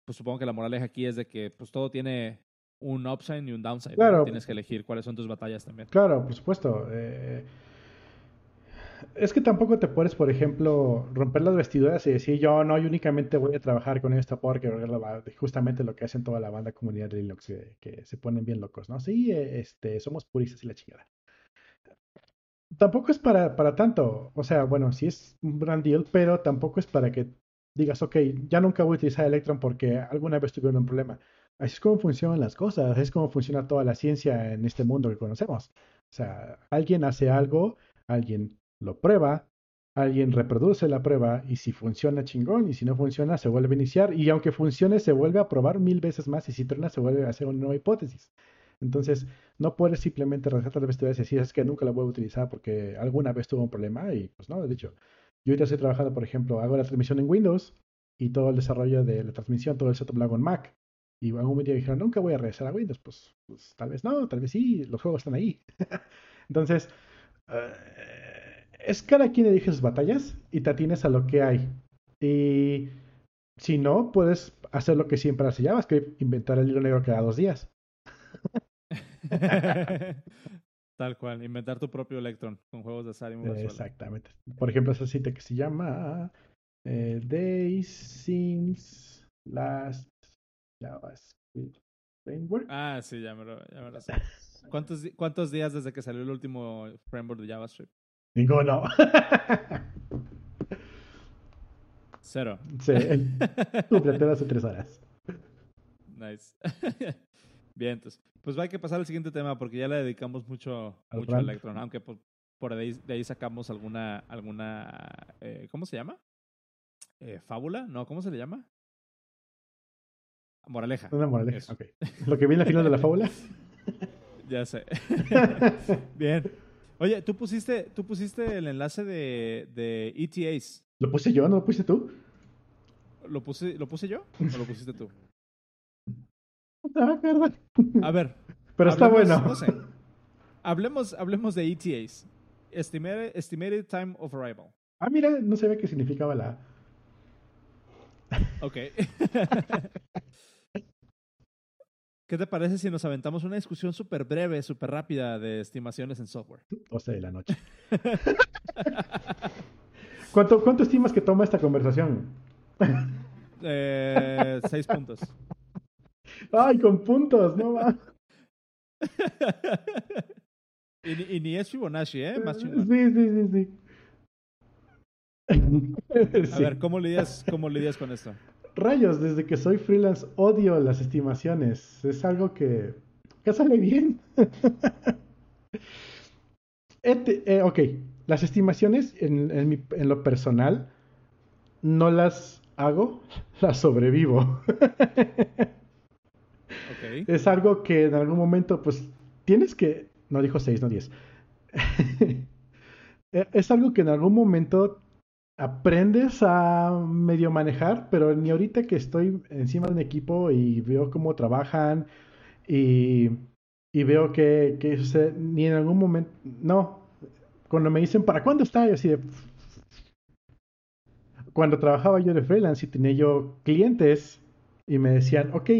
pues supongo que la moraleja aquí es de que pues todo tiene un upside y un downside. Claro. Tienes que elegir cuáles son tus batallas también. Claro, por supuesto. Eh, es que tampoco te puedes, por ejemplo, romper las vestiduras y decir, yo no, yo únicamente voy a trabajar con esto porque justamente lo que hacen toda la banda comunidad de Linux, que, se ponen bien locos, ¿no? Sí, este, somos puristas y la chingada. Tampoco es para, para tanto, o sea, bueno, sí es un gran deal, pero tampoco es para que digas, ok, ya nunca voy a utilizar Electron porque alguna vez tuvieron un problema. Así es como funcionan las cosas, así es como funciona toda la ciencia en este mundo que conocemos. O sea, alguien hace algo, alguien lo prueba, alguien reproduce la prueba y si funciona chingón y si no funciona se vuelve a iniciar y aunque funcione se vuelve a probar mil veces más y si truena se vuelve a hacer una nueva hipótesis. Entonces no puedes simplemente rescatar la vestidura y decir es que nunca la voy a utilizar porque alguna vez tuvo un problema y pues no, de hecho. Yo ahorita estoy trabajando, por ejemplo, hago la transmisión en Windows y todo el desarrollo de la transmisión, todo el setup lo hago en Mac. Y algún día dijeron, nunca voy a regresar a Windows. Pues, pues tal vez no, tal vez sí, los juegos están ahí. Entonces, uh, es cada quien elige sus batallas y te atines a lo que hay. Y si no, puedes hacer lo que siempre hace JavaScript, inventar el hilo negro cada dos días. Tal cual, inventar tu propio Electron con juegos de azar y Exactamente. Por ejemplo, esa cita que se llama eh, Days Since Last JavaScript Framework. Ah, sí, ya me lo, ya me lo sé. ¿Cuántos, ¿Cuántos días desde que salió el último framework de JavaScript? Ninguno. Cero. Sí, cúmplete hace tres horas. Nice. Bien, entonces. Pues hay que pasar al siguiente tema porque ya le dedicamos mucho, mucho a Electron, aunque por, por ahí, de ahí sacamos alguna, alguna eh, ¿cómo se llama? Eh, ¿Fábula? No, ¿cómo se le llama? Moraleja. Una moraleja, ok. ¿Lo que viene al final de la fábula? ya sé. Bien. Oye, ¿tú pusiste, tú pusiste el enlace de, de ETAs. ¿Lo puse yo? ¿No lo pusiste tú? ¿Lo puse, ¿Lo puse yo o lo pusiste tú? Ah. A ver. Pero está bueno. No sé. Hablemos, hablemos de ETAs. Estimated, estimated Time of Arrival. Ah, mira, no sabía qué significaba la. Ok. ¿Qué te parece si nos aventamos una discusión súper breve, súper rápida de estimaciones en software? 12 de la noche. ¿Cuánto, ¿Cuánto estimas que toma esta conversación? Eh, seis puntos. Ay, con puntos, no va. y, ni- y ni es Fibonacci, ¿eh? Más chingón. Sí, sí, sí, sí. A Sí. ver, ¿cómo lidias, ¿cómo lidias con esto? Rayos, desde que soy freelance odio las estimaciones. Es algo que, que sale bien. Eh, ok, las estimaciones en, en mi- en lo personal no las hago, las sobrevivo. Es algo que en algún momento, pues, tienes que... No dijo 6, no 10. es algo que en algún momento aprendes a medio manejar, pero ni ahorita que estoy encima de un equipo y veo cómo trabajan y, y veo que, ni en algún momento... No, cuando me dicen, ¿para cuándo está? Yo así de... Cuando trabajaba yo de freelance y tenía yo clientes y me decían, ok,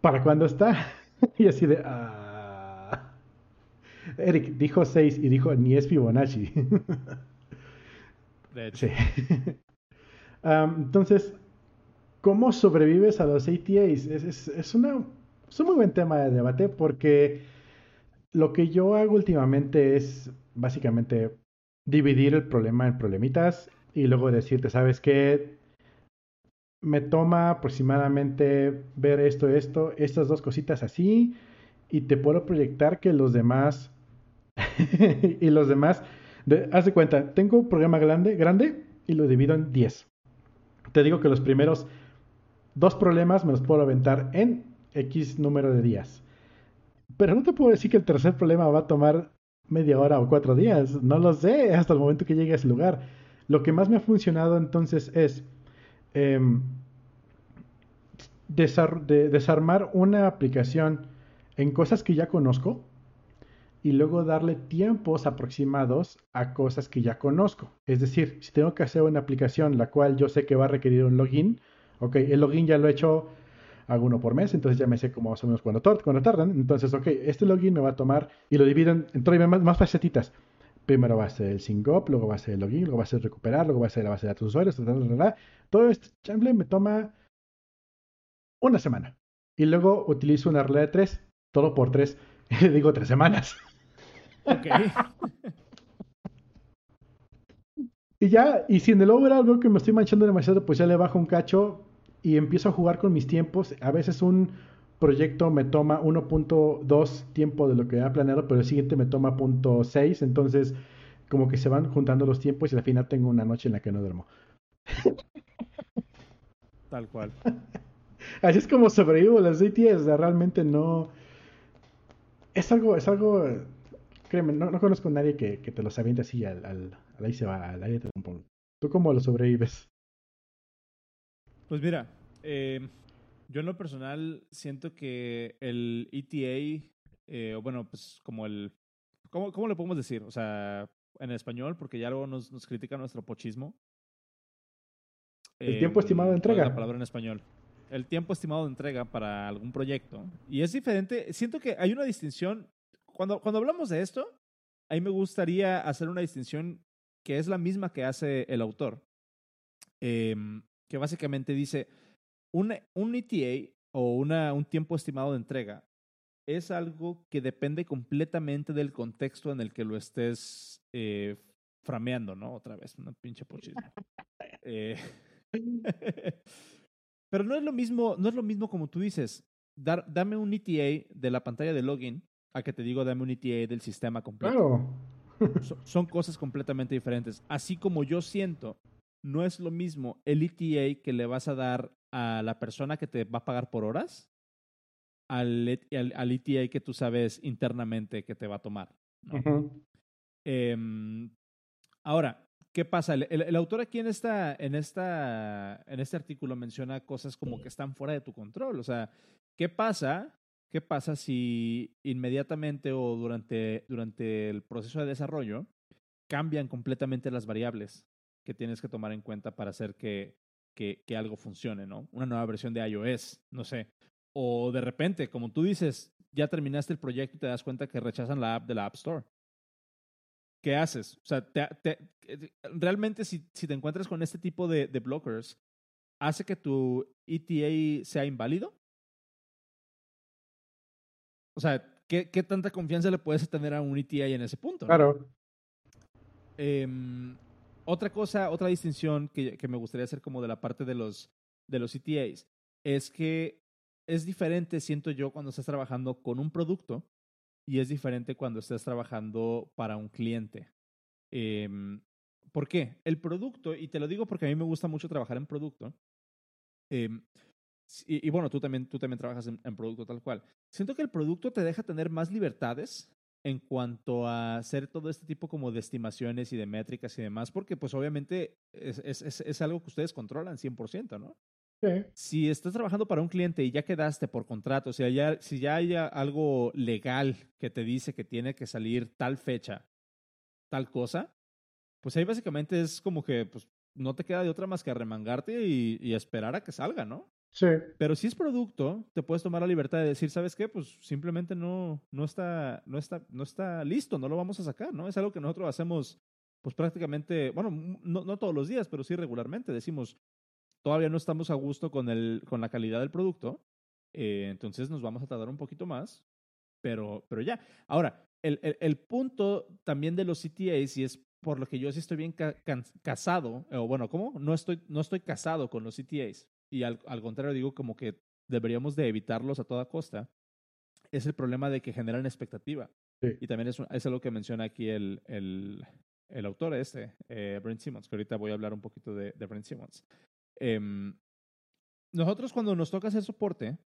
¿para cuándo está? Y así de, ah. Eric dijo 6 y dijo, ni es Fibonacci. De hecho. Sí. Am, entonces, ¿cómo sobrevives a los ATAs? Es, es- es una, es un muy buen tema de debate porque lo que yo hago últimamente es básicamente dividir el problema en problemitas y luego decirte, ¿sabes qué? Me toma aproximadamente ver esto, esto, estas dos cositas así y te puedo proyectar que los demás y los demás de- haz de cuenta, tengo un programa grande, grande y lo divido en 10. Te digo que los primeros dos problemas me los puedo aventar en X número de días. Pero no te puedo decir que el tercer problema va a tomar media hora o cuatro días. No lo sé hasta el momento que llegue a ese lugar. Lo que más me ha funcionado entonces es em, desar- de- desarmar una aplicación en cosas que ya conozco y luego darle tiempos aproximados a cosas que ya conozco. Es decir, si tengo que hacer una aplicación la cual yo sé que va a requerir un login, ok, el login ya lo he hecho alguno por mes, entonces ya me sé como más o menos cuándo, tar- cuándo tardan. Entonces, ok, este login me va a tomar y lo divido en, todavía más, más facetitas. Primero va a ser el sync up, luego va a ser el login, luego va a ser recuperar, luego va a ser la base de datos usuarios, ta, ta, ta. todo este chamble me toma una semana. Y luego utilizo una regla de tres, todo por tres, digo tres semanas. Ok. Y ya, y si en el overall veo que me estoy manchando demasiado, pues ya le bajo un cacho y empiezo a jugar con mis tiempos. A veces un proyecto me toma 1.2 tiempo de lo que había planeado, pero el siguiente me toma 0.6, entonces como que se van juntando los tiempos y al final tengo una noche en la que no duermo. Tal cual. Así es como sobrevivo las sea, realmente no... Es algo, es algo, créeme, no, no conozco a nadie que, que te los aviente así al, al, al ahí se va, al aire te lo. ¿Tú cómo lo sobrevives? Pues mira, eh, yo en lo personal siento que el ETA, eh, o bueno, pues como el... ¿cómo, ¿Cómo le podemos decir? O sea, en español, porque ya luego nos, nos critica nuestro pochismo. El tiempo estimado de ¿cuál es entrega. la palabra en español? El tiempo estimado de entrega para algún proyecto. Y es diferente. Siento que hay una distinción. Cuando, cuando hablamos de esto, a mí me gustaría hacer una distinción que es la misma que hace el autor. Em, que básicamente dice, un, un ETA o una, un tiempo estimado de entrega es algo que depende completamente del contexto en el que lo estés eh, frameando, ¿no? Otra vez, una pinche pochismo. Eh, pero no es lo mismo, no es lo mismo como tú dices, dar, dame un ETA de la pantalla de login a que te digo dame un ETA del sistema completo. Claro. So- son cosas completamente diferentes. Así como yo siento, no es lo mismo el ETA que le vas a dar a la persona que te va a pagar por horas al, et- al, al ETA que tú sabes internamente que te va a tomar. ¿no? Ujú. Em, ahora, ¿qué pasa? El, el- el autor aquí en, esta, en, esta, en este artículo menciona cosas como que están fuera de tu control. O sea, ¿qué pasa? ¿Qué pasa si inmediatamente o durante, durante el proceso de desarrollo cambian completamente las variables que tienes que tomar en cuenta para hacer que, que, que algo funcione, ¿no? Una nueva versión de iOS, no sé. O de repente, como tú dices, ya terminaste el proyecto y te das cuenta que rechazan la app de la App Store. ¿Qué haces? O sea, realmente si, si, te encuentras con este tipo de, de, blockers, ¿hace que tu ETA sea inválido? O sea, ¿qué, ¿qué, tanta confianza le puedes tener a un ETA en ese punto? Claro. Em, otra cosa, otra distinción que, que, me gustaría hacer como de la parte de los, de los ETAs es que es diferente, siento yo, cuando estás trabajando con un producto y es diferente cuando estás trabajando para un cliente. Eh, ¿Por qué? El producto, y te lo digo porque a mí me gusta mucho trabajar en producto, eh, y, y, bueno, tú también, tú también trabajas en, en, producto tal cual. Siento que el producto te deja tener más libertades en cuanto a hacer todo este tipo como de estimaciones y de métricas y demás, porque pues obviamente es, es, es, es algo que ustedes controlan 100%, ¿no? Si estás trabajando para un cliente y ya quedaste por contrato, si, ya, si ya hay algo legal que te dice que tiene que salir tal fecha, tal cosa, pues ahí básicamente es como que pues, no te queda de otra más que arremangarte y, y esperar a que salga, ¿no? Sí. Pero si es producto, te puedes tomar la libertad de decir, ¿sabes qué? Pues simplemente no, no, está, no, está, no está listo, no lo vamos a sacar, ¿no? Es algo que nosotros hacemos, pues prácticamente, bueno, no, no todos los días, pero sí regularmente. Decimos, todavía no estamos a gusto con, el, con la calidad del producto, eh, entonces nos vamos a tardar un poquito más, pero, pero ya. Ahora, el, el, el, punto también de los CTAs, y es por lo que yo sí estoy bien ca casado, o bueno, ¿cómo? No estoy, no estoy casado con los CTAs, y al, al contrario digo como que deberíamos de evitarlos a toda costa, es el problema de que generan expectativa. Sí. Y también es, es algo que menciona aquí el, el, el autor este, eh, Brent Simmons, que ahorita voy a hablar un poquito de, de Brent Simmons. Eh, nosotros cuando nos toca hacer soporte,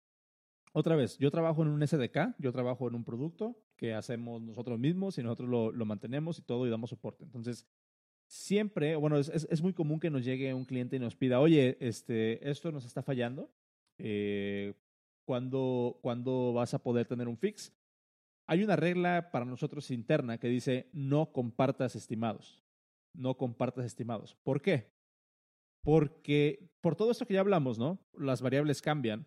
otra vez, yo trabajo en un SDK, yo trabajo en un producto que hacemos nosotros mismos y nosotros lo, lo mantenemos y todo y damos soporte. Entonces, siempre, bueno, es, muy común que nos llegue un cliente y nos pida, oye, este, esto nos está fallando, eh, ¿cuándo, ¿cuándo vas a poder tener un fix? Hay una regla para nosotros interna que dice no compartas estimados. No compartas estimados. ¿Por qué? Porque por todo esto que ya hablamos, ¿no? Las variables cambian,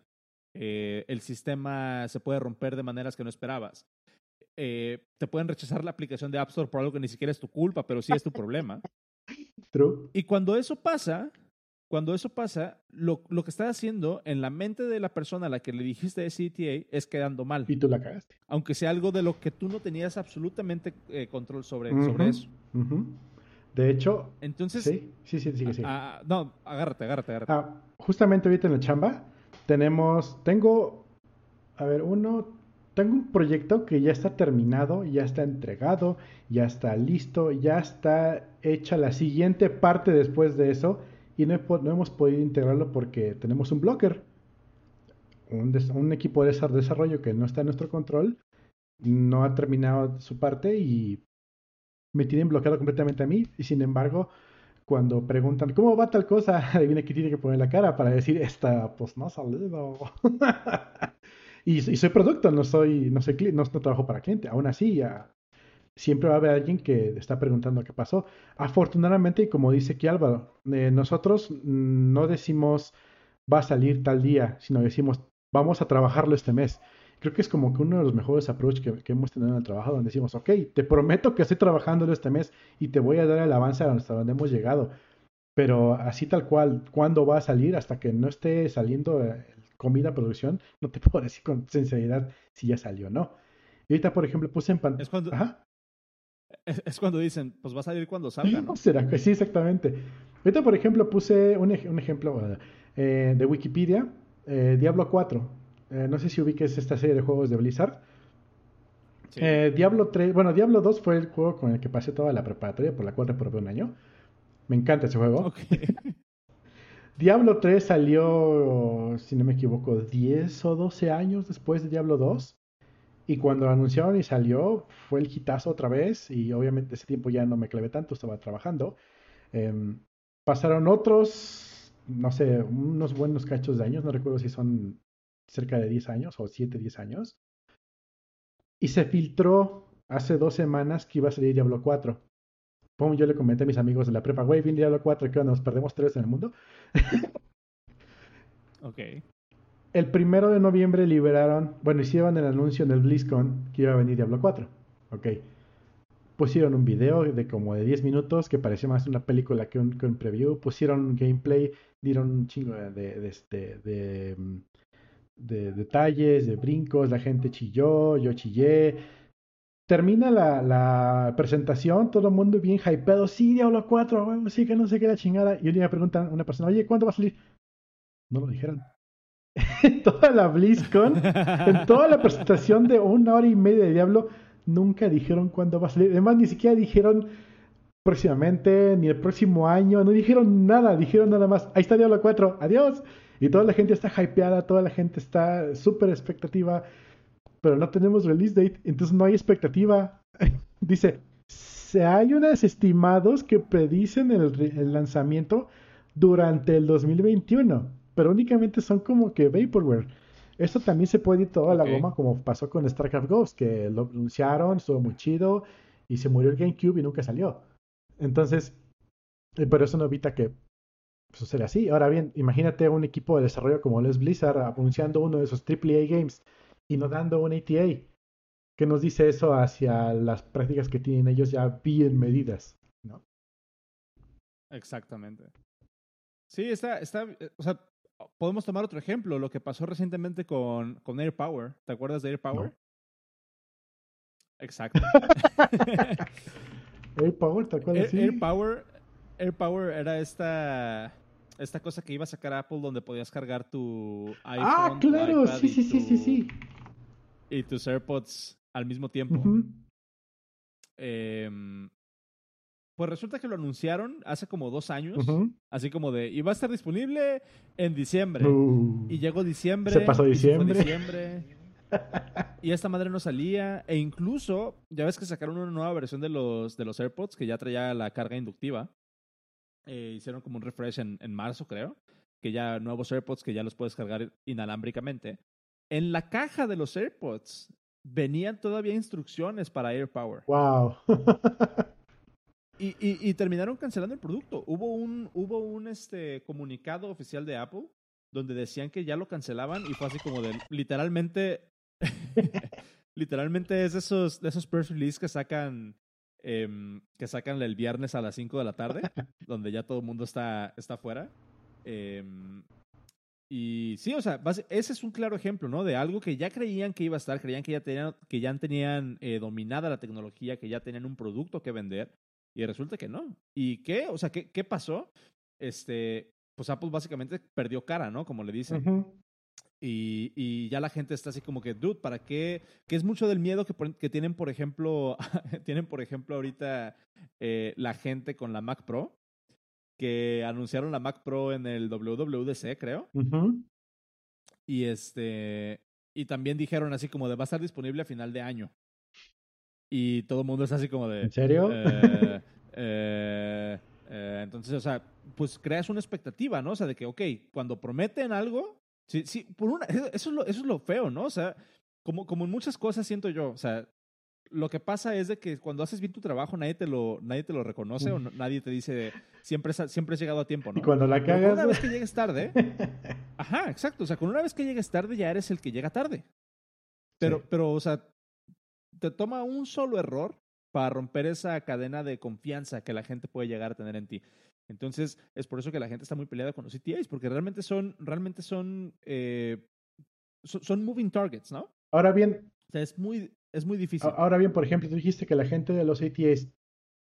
eh, el sistema se puede romper de maneras que no esperabas. Eh, te pueden rechazar la aplicación de App Store por algo que ni siquiera es tu culpa, pero sí es tu problema. True. Y cuando eso pasa, cuando eso pasa, lo, lo, que estás haciendo en la mente de la persona a la que le dijiste CTA es quedando mal. Y tú la cagaste. Aunque sea algo de lo que tú no tenías absolutamente eh, control sobre, uh -huh. sobre eso. Uh -huh. De hecho, entonces. Sí, sí, sí, sí. sí. No, agárrate, agárrate, agárrate. Ah, justamente ahorita en la chamba tenemos. Tengo. A ver, uno. Tengo un proyecto que ya está terminado, ya está entregado, ya está listo, ya está hecha la siguiente parte después de eso y no, he, no hemos podido integrarlo porque tenemos un blocker, un, equipo de desarrollo que no está en nuestro control, no ha terminado su parte y me tienen bloqueado completamente a mí y sin embargo cuando preguntan cómo va tal cosa, adivina que tiene que poner la cara para decir esta pues no salido. y, soy producto, no soy, no soy no, no trabajo para cliente. Aún así, ya, siempre va a haber alguien que está preguntando qué pasó. Afortunadamente, como dice aquí Álvaro, eh, nosotros no decimos va a salir tal día, sino decimos vamos a trabajarlo este mes. Creo que es como que uno de los mejores approach que, hemos tenido en el trabajo, donde decimos, ok, te prometo que estoy trabajando este mes y te voy a dar el avance hasta donde hemos llegado. Pero así tal cual, ¿cuándo va a salir? Hasta que no esté saliendo comida producción, no te puedo decir con sinceridad si ya salió o no. Y ahorita, por ejemplo, puse en pantalla. Es cuando, Ajá. Es, es cuando dicen, pues va a salir cuando salga, ¿no? ¿Será que sí, exactamente? Ahorita, por ejemplo, puse un, un ejemplo eh, de Wikipedia, eh, Diablo 4. Eh, no sé si ubiques esta serie de juegos de Blizzard. Sí. Diablo 3, bueno, Diablo 2 fue el juego con el que pasé toda la preparatoria, por la cual reprobé un año. Me encanta ese juego. Okay. Diablo 3 salió, si no me equivoco, 10 o 12 años después de Diablo 2. Y cuando lo anunciaron y salió, fue el hitazo otra vez. Y obviamente ese tiempo ya no me clavé tanto, estaba trabajando. Eh, pasaron otros, no sé, unos buenos cachos de años, no recuerdo si son cerca de 10 años o 7, 10 años. Y se filtró hace dos semanas que iba a salir Diablo 4. Pum, yo le comenté a mis amigos de la prepa, güey, fin Diablo 4, que nos perdemos tres en el mundo. ok. El primero de noviembre liberaron, bueno, hicieron el anuncio en el BlizzCon que iba a venir Diablo 4. Ok. Pusieron un video de como de 10 minutos que parecía más una película que un, que un preview. Pusieron gameplay, dieron un chingo de, de, este, de, de, detalles, de brincos. La gente chilló, yo chillé. Termina la, presentación, todo el mundo bien hypeado. Sí, Diablo 4, sí que no sé qué la chingada. Y un día preguntan a una persona, oye, ¿cuándo va a salir? No lo dijeron. en toda la BlizzCon, en toda la presentación de una hora y media de Diablo, nunca dijeron cuándo va a salir. Además, ni siquiera dijeron próximamente, ni el próximo año, no dijeron nada, dijeron nada más, ahí está Diablo 4, adiós. Y toda la gente está hypeada, toda la gente está súper expectativa, pero no tenemos release date, entonces no hay expectativa. Dice, se hay unos estimados que predicen el, el lanzamiento durante el 2021 pero únicamente son como que vaporware. Esto también se puede ir toda la goma como pasó con StarCraft Ghost, que lo anunciaron, estuvo muy chido y se murió el GameCube y nunca salió. Entonces, eh, pero eso no evita que suceda así. Ahora bien, imagínate un equipo de desarrollo como Les Blizzard anunciando uno de esos AAA games y no dando un ATA. ¿Qué nos dice eso hacia las prácticas que tienen ellos ya bien medidas? ¿no? Exactamente. Sí, está, está, o sea, podemos tomar otro ejemplo, lo que pasó recientemente con, con Air Power. ¿Te acuerdas de Air Power? Exacto. Air Power, ¿te acuerdas? Air, Power, Air Power era esta, esta cosa que iba a sacar Apple donde podías cargar tu iPhone. Ah, claro, sí, sí, sí, sí, sí. Y tus AirPods al mismo tiempo. Pues resulta que lo anunciaron hace como dos años, así como de, iba a estar disponible en diciembre. Uh. y llegó diciembre. Se pasó diciembre. Y, esta madre no salía. E incluso, ya ves que sacaron una nueva versión de los, de los AirPods que ya traía la carga inductiva. Eh, hicieron como un refresh en, en marzo, creo. Que ya nuevos AirPods que ya los puedes cargar inalámbricamente. En la caja de los AirPods venían todavía instrucciones para AirPower. ¡Wow! Y, y, terminaron cancelando el producto. Hubo un, hubo un este, comunicado oficial de Apple donde decían que ya lo cancelaban y fue así como de literalmente literalmente es de esos de esos press release que sacan em, que sacan el viernes a las 5 de la tarde donde ya todo el mundo está está fuera em, y sí o sea ese es un claro ejemplo no de algo que ya creían que iba a estar creían que ya tenían que ya tenían eh, dominada la tecnología que ya tenían un producto que vender y resulta que no. ¿Y qué? O sea, ¿qué, qué pasó? Este, pues Apple básicamente perdió cara, ¿no? Como le dicen. y, y, ya la gente está así como que, dude, ¿para qué? Que es mucho del miedo que, que tienen, por ejemplo, tienen, por ejemplo, ahorita eh, la gente con la Mac Pro, que anunciaron la Mac Pro en el WWDC, creo. Y este, y también dijeron así como de va a estar disponible a final de año. Y todo el mundo es así como de... ¿En serio? Eh, eh, eh, entonces, o sea, pues creas una expectativa, ¿no? O sea, de que, ok, cuando prometen algo, sí, sí, por una, eso, es lo, eso es lo feo, ¿no? O sea, como, como en muchas cosas siento yo, o sea, lo que pasa es de que cuando haces bien tu trabajo nadie te lo, nadie te lo reconoce o nadie te dice siempre, siempre has llegado a tiempo, ¿no? Y cuando la cagas... una vez que llegues tarde... ajá, exacto. O sea, con una vez que llegues tarde ya eres el que llega tarde. Pero, pero o sea, te toma un solo error para romper esa cadena de confianza que la gente puede llegar a tener en ti. Entonces, es por eso que la gente está muy peleada con los CTAs, porque realmente son, realmente son, eh, son, moving targets, ¿no? Ahora bien. O sea, es muy, es muy difícil. Ahora bien, por ejemplo, tú dijiste que la gente de los ATAs,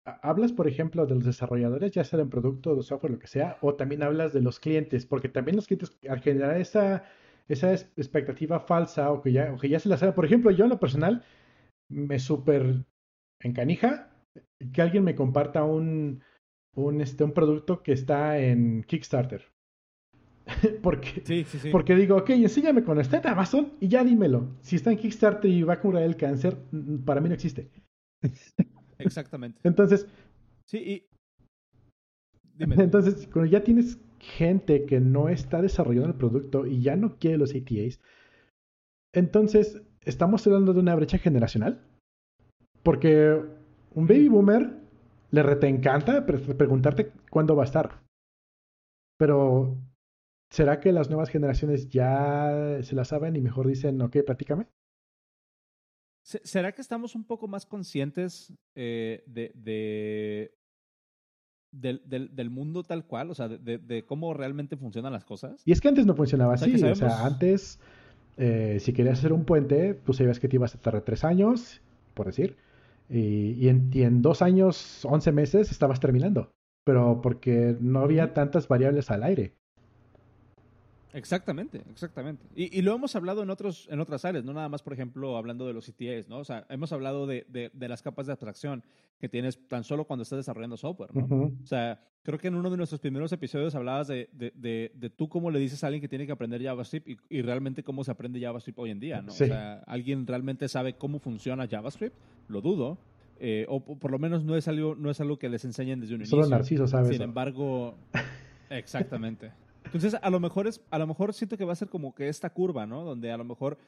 hablas, por ejemplo, de los desarrolladores, ya sea en producto, de software, lo que sea, o también hablas de los clientes, porque también los clientes, al generar esa, esa expectativa falsa o que ya, o que ya se la sabe, por ejemplo, yo en lo personal, me súper encanija que alguien me comparta un, un, este, un producto que está en Kickstarter. porque, porque digo, ok, enséñame con está en Amazon y ya dímelo. Si está en Kickstarter y va a curar el cáncer, para mí no existe. Exactamente. Entonces. Sí, y. Entonces, cuando ya tienes gente que no está desarrollando el producto y ya no quiere los ATAs, entonces estamos hablando de una brecha generacional. Porque un baby boomer le rete encanta preguntarte cuándo va a estar. Pero, ¿será que las nuevas generaciones ya se la saben y mejor dicen, ok, platícame? ¿Será que estamos un poco más conscientes eh, de, de del, del, del, mundo tal cual? O sea, de, de, cómo realmente funcionan las cosas. Y es que antes no funcionaba así. O sea, antes, eh, si querías hacer un puente, tú sabías que te ibas a tardar tres años, por decir. Y, en, dos años, once meses, estabas terminando. Pero porque no había tantas variables al aire. Exactamente, exactamente. Y, lo hemos hablado en otros en otras áreas, no nada más, por ejemplo, hablando de los CTAs, ¿no? O sea, hemos hablado de, de, las capas de abstracción que tienes tan solo cuando estás desarrollando software, ¿no? O sea, creo que en uno de nuestros primeros episodios hablabas de, de, tú cómo le dices a alguien que tiene que aprender JavaScript y, y, realmente cómo se aprende JavaScript hoy en día, ¿no? O sea, ¿alguien realmente sabe cómo funciona JavaScript? Lo dudo. Eh, o por lo menos no es algo no es algo que les enseñen desde un inicio. Solo Narciso sabe Sin embargo, exactamente. Entonces, a lo mejor es, a lo mejor siento que va a ser como que esta curva, ¿no? Donde a lo mejor,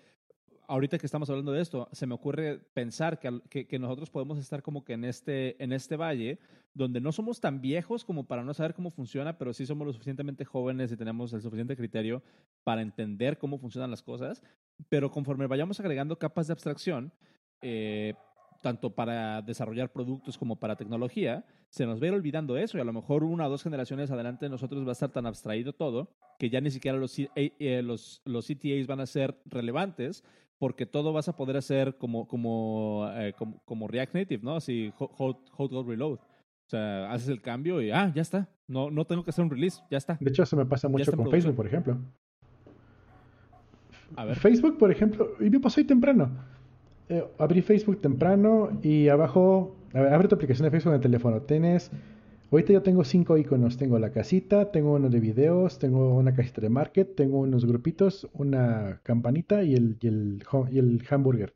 ahorita que estamos hablando de esto, se me ocurre pensar que, que, nosotros podemos estar como que en este, en este valle, donde no somos tan viejos como para no saber cómo funciona, pero sí somos lo suficientemente jóvenes y tenemos el suficiente criterio para entender cómo funcionan las cosas. Pero conforme vayamos agregando capas de abstracción, eh, tanto para desarrollar productos como para tecnología, se nos va a ir olvidando eso y a lo mejor una o dos generaciones adelante de nosotros va a estar tan abstraído todo que ya ni siquiera los, eh, los, los CTAs van a ser relevantes porque todo vas a poder hacer como, como, eh, como, React Native, ¿no? Así, hold, hold, reload. O sea, haces el cambio y, ah, ya está. No, no tengo que hacer un release, ya está. De hecho, eso me pasa mucho con Facebook, por ejemplo. A ver. Facebook, por ejemplo, y me pasó ahí temprano eh, abrí Facebook temprano y abajo, abre tu aplicación de Facebook en el teléfono. Tienes, ahorita yo tengo cinco iconos. Tengo la casita, tengo uno de videos, tengo una cajita de market, tengo unos grupitos, una campanita y el, y el, y el hamburger.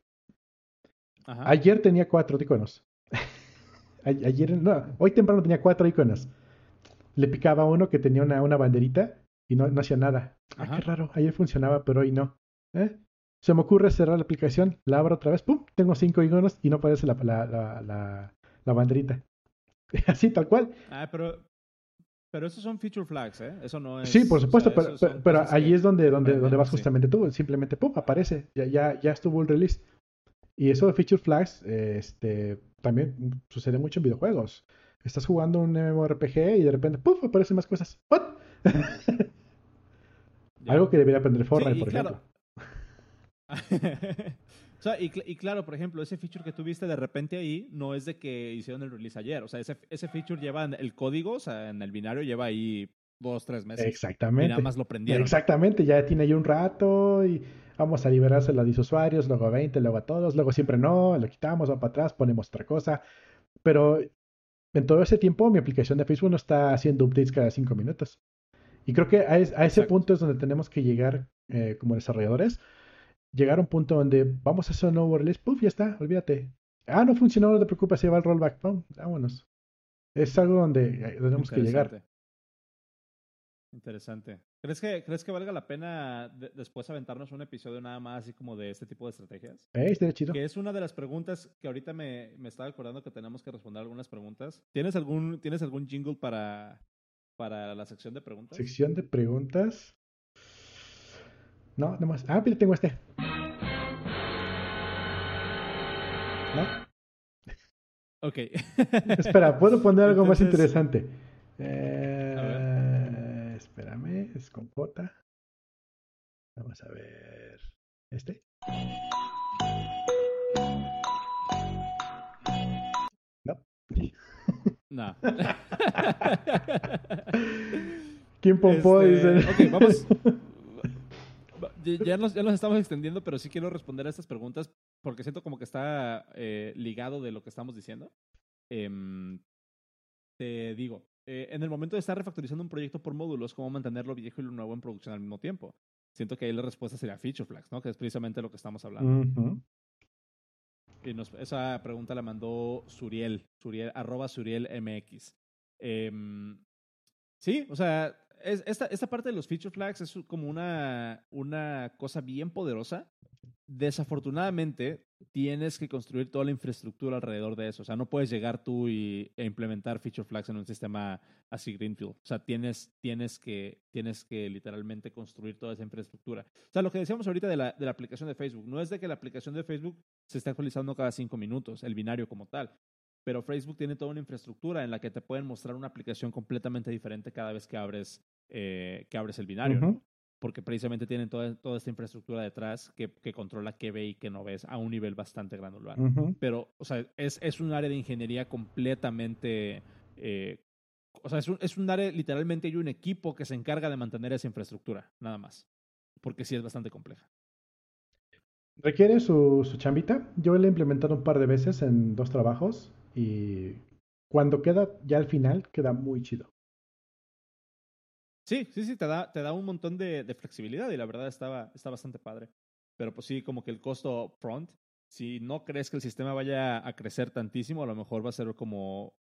Ayer tenía cuatro iconos. Ayer, no, hoy temprano tenía cuatro iconos. Le picaba uno que tenía una, una banderita y no, no hacía nada. Ah, qué raro. Ayer funcionaba, pero hoy no. ¿Eh? Se me ocurre cerrar la aplicación, la abro otra vez, ¡pum! Tengo cinco iconos y no aparece la, la, la, la, banderita. Así, tal cual. Ah, pero, pero esos son feature flags, ¿eh? Eso no es. Sí, por supuesto, pero, pero, ahí es donde, donde, donde vas justamente tú. Simplemente, ¡pum! aparece. Ya, ya, ya estuvo el release. Y eso de feature flags este, también sucede mucho en videojuegos. Estás jugando un MMORPG y de repente, ¡pum! aparecen más cosas. ¿What? Algo que debería aprender Fortnite, por ejemplo. o sea, y, claro, por ejemplo, ese feature que tuviste de repente ahí no es de que hicieron el release ayer. O sea, ese, ese feature lleva el código, o sea, en el binario lleva ahí dos, tres meses. Exactamente. Y nada más lo prendieron. Exactamente, ya tiene ahí un rato y vamos a liberarse a 10 usuarios, luego a 20, luego a todos, luego siempre no, lo quitamos, va para atrás, ponemos otra cosa. Pero en todo ese tiempo mi aplicación de Facebook no está haciendo updates cada cinco minutos. Y creo que a, ese punto es donde tenemos que llegar eh, como desarrolladores llegar a un punto donde vamos a hacer un nuevo release, puff, ya está, olvídate. Ah, no funcionó, no te preocupes, se va el rollback, pum, vámonos. Es algo donde eh, tenemos que llegar. Interesante. ¿Crees que, ¿Crees que valga la pena después aventarnos un episodio nada más así como de este tipo de estrategias? Eh, chido. Que es una de las preguntas que ahorita me, me estaba acordando que tenemos que responder algunas preguntas. ¿Tienes algún, ¿tienes algún jingle para, para la sección de preguntas? Sección de preguntas. No, nomás. Ah, pero tengo este. ¿No? Ok. Espera, puedo poner algo más interesante. Eh, espérame, es con J. Vamos a ver. ¿Este? No. No. ¿Quién pompó? Este, ok, vamos ya nos, ya nos estamos extendiendo, pero sí quiero responder a estas preguntas porque siento como que está eh, ligado de lo que estamos diciendo. Em, te digo, eh, en el momento de estar refactorizando un proyecto por módulos, ¿cómo mantenerlo viejo y lo nuevo en producción al mismo tiempo? Siento que ahí la respuesta sería feature flags, ¿no? Que es precisamente lo que estamos hablando. Y esa pregunta la mandó Suriel, Suriel arroba Suriel MX. Em, sí, o sea, esta, esta parte de los feature flags es como una, una cosa bien poderosa. Desafortunadamente, tienes que construir toda la infraestructura alrededor de eso. O sea, no puedes llegar tú y, e implementar feature flags en un sistema así Greenfield. O sea, tienes, tienes, que, tienes que literalmente construir toda esa infraestructura. O sea, lo que decíamos ahorita de la, de la aplicación de Facebook, no es de que la aplicación de Facebook se esté actualizando cada cinco minutos, el binario como tal. Pero Facebook tiene toda una infraestructura en la que te pueden mostrar una aplicación completamente diferente cada vez que abres, eh, que abres el binario. porque precisamente tienen toda, toda esta infraestructura detrás que, que, controla qué ve y qué no ves a un nivel bastante granular. Pero, o sea, es, es, un área de ingeniería completamente... Eh, o sea, es un, es un área, literalmente hay un equipo que se encarga de mantener esa infraestructura, nada más. Porque sí es bastante compleja. Requiere su, su chambita. Yo la he implementado un par de veces en dos trabajos y cuando queda ya al final, queda muy chido. Sí, sí, sí, te da, te da un montón de, de flexibilidad y la verdad estaba, está bastante padre. Pero pues sí, como que el costo front, si no crees que el sistema vaya a crecer tantísimo, a lo mejor va a ser como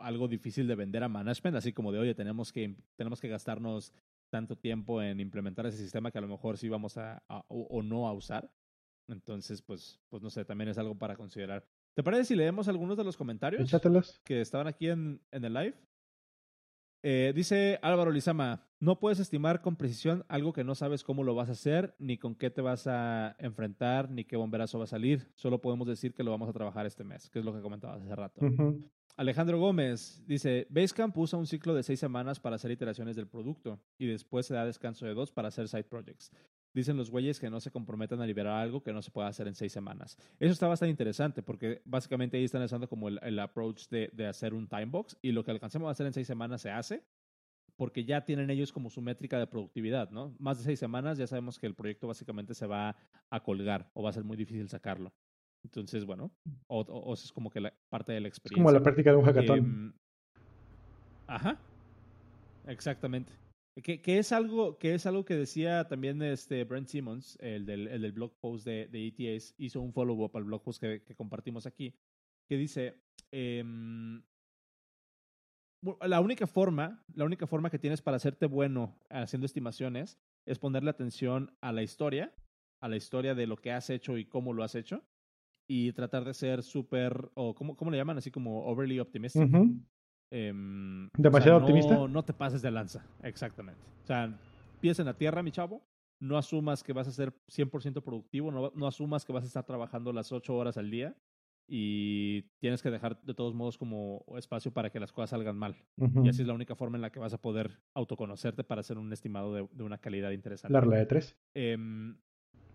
algo difícil de vender a management, así como de, oye, tenemos que, tenemos que gastarnos tanto tiempo en implementar ese sistema que a lo mejor sí vamos a, o, no a usar. Entonces, pues, pues no sé, también es algo para considerar. ¿Te parece si leemos algunos de los comentarios Échatelos. que estaban aquí en, en el live? Eh, dice Álvaro Lizama, no puedes estimar con precisión algo que no sabes cómo lo vas a hacer, ni con qué te vas a enfrentar, ni qué bomberazo va a salir. Solo podemos decir que lo vamos a trabajar este mes, que es lo que comentabas hace rato. Alejandro Gómez dice, Basecamp usa un ciclo de seis semanas para hacer iteraciones del producto y después se da descanso de dos para hacer side projects. Dicen los güeyes que no se comprometan a liberar algo que no se pueda hacer en seis semanas. Eso está bastante interesante porque básicamente ahí están usando como el, approach de, de, hacer un time box y lo que alcancemos a hacer en seis semanas se hace porque ya tienen ellos como su métrica de productividad, ¿no? Más de seis semanas ya sabemos que el proyecto básicamente se va a colgar o va a ser muy difícil sacarlo. Entonces, bueno, o, o, es como que la parte de la experiencia. como la práctica de un hackathon. Em, ajá, exactamente. Que, que, es algo, que es algo que decía también este Brent Simmons, el del, el del blog post de, de ETS, hizo un follow-up al blog post que, que, compartimos aquí, que dice, eh, la única forma, la única forma que tienes para hacerte bueno haciendo estimaciones es ponerle atención a la historia, a la historia de lo que has hecho y cómo lo has hecho, y tratar de ser súper, o ¿cómo, ¿cómo le llaman? Así como overly optimistic. Em, ¿Demasiado optimista? No te pases de lanza, exactamente. O sea, pies en la tierra, mi chavo. No asumas que vas a ser 100% productivo, no, no asumas que vas a estar trabajando las 8 horas al día y tienes que dejar de todos modos como espacio para que las cosas salgan mal. Y así es la única forma en la que vas a poder autoconocerte para hacer un estimado de, de una calidad interesante. La regla de tres. Em,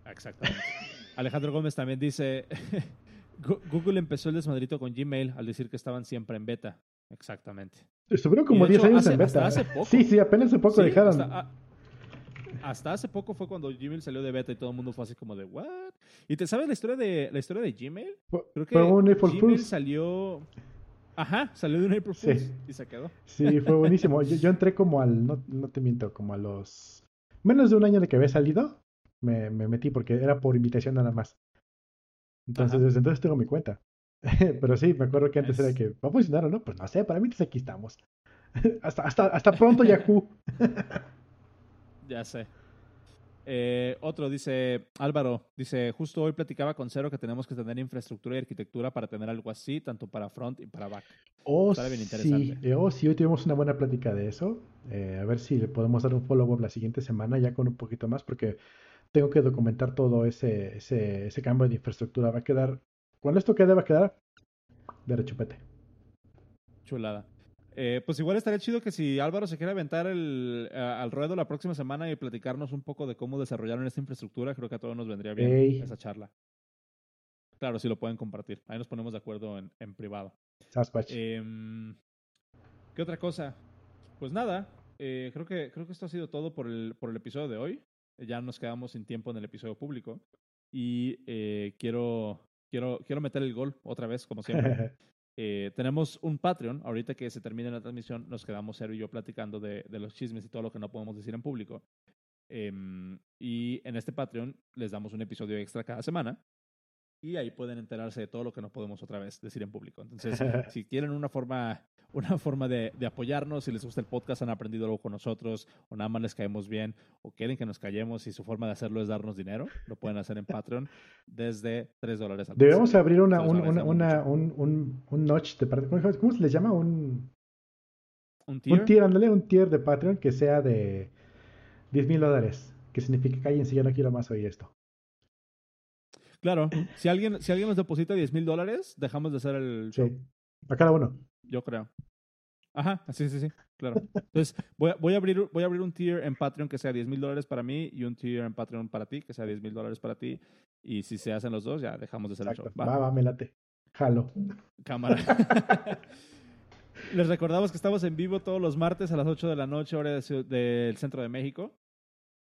exactamente. Alejandro Gómez también dice, Google empezó el desmadrito con Gmail al decir que estaban siempre en beta. Exactamente. Estuvieron como 10 años en beta. Hasta hace poco. Sí, sí, apenas hace poco dejaron. Hasta, hace poco fue cuando Gmail salió de beta y todo el mundo fue así como de, ¿what? ¿Y te sabes la historia de, la historia de Gmail? Creo que Gmail salió... Ajá, salió de un April Fools y se quedó. Sí, fue buenísimo. yo, entré como al, no, no te miento, como a los... Menos de un año de que había salido, me, me metí porque era por invitación nada más. Entonces, desde entonces tengo mi cuenta. Pero sí, me acuerdo que antes era que, ¿va a funcionar o no? Pues no sé, para mí desde aquí estamos. hasta, hasta, hasta pronto, Yahoo. ya sé. Eh, otro dice, Álvaro, dice, justo hoy platicaba con Cero que tenemos que tener infraestructura y arquitectura para tener algo así, tanto para front y para back. Oh, bien. Sí, oh, sí, hoy tuvimos una buena plática de eso. Eh, a ver si le podemos dar un follow-up la siguiente semana ya con un poquito más, porque tengo que documentar todo ese, ese, ese cambio de infraestructura. Va a quedar, cuando esto quede, va a quedar de rechupete. Chulada. Eh, pues igual estaría chido que si Álvaro se quiere aventar el, al ruedo la próxima semana y platicarnos un poco de cómo desarrollaron esta infraestructura, creo que a todos nos vendría bien esa charla. Claro, si lo pueden compartir. Ahí nos ponemos de acuerdo en, en privado. Eh, ¿Qué otra cosa? Pues nada, eh, creo, que, creo que esto ha sido todo por el, por el episodio de hoy ya nos quedamos sin tiempo en el episodio público. Y eh, quiero, quiero, quiero meter el gol otra vez, como siempre. Eh, tenemos un Patreon. Ahorita que se termine la transmisión, nos quedamos Cero y yo platicando de, de, los chismes y todo lo que no podemos decir en público. Em, y en este Patreon les damos un episodio extra cada semana. Y ahí pueden enterarse de todo lo que no podemos otra vez decir en público. Entonces, si quieren una forma, una forma de, de, apoyarnos, si les gusta el podcast, han aprendido algo con nosotros, o nada más les caemos bien, o quieren que nos callemos y su forma de hacerlo es darnos dinero, lo pueden hacer en Patreon desde 3 dólares al mes. Debemos abrir una, un, una, un, un, un, notch de ¿Cómo se les llama? Un, un tier. Un tier, ándale, un tier de Patreon que sea de 10 mil dólares. Que significa cállense, ya no quiero más oír esto. Claro, si alguien, si alguien nos deposita 10 mil dólares, dejamos de hacer el show. Sí, a cada uno. Yo creo. Ajá, sí, sí, sí, claro. Entonces, voy a, voy a, abrir, voy a abrir un tier en Patreon que sea 10 mil dólares para mí y un tier en Patreon para ti que sea 10 mil dólares para ti. Y si se hacen los dos, ya dejamos de hacer el show. Va, va, me late. Jalo. Cámara. Les recordamos que estamos en vivo todos los martes a las 8 de la noche, hora del centro de México.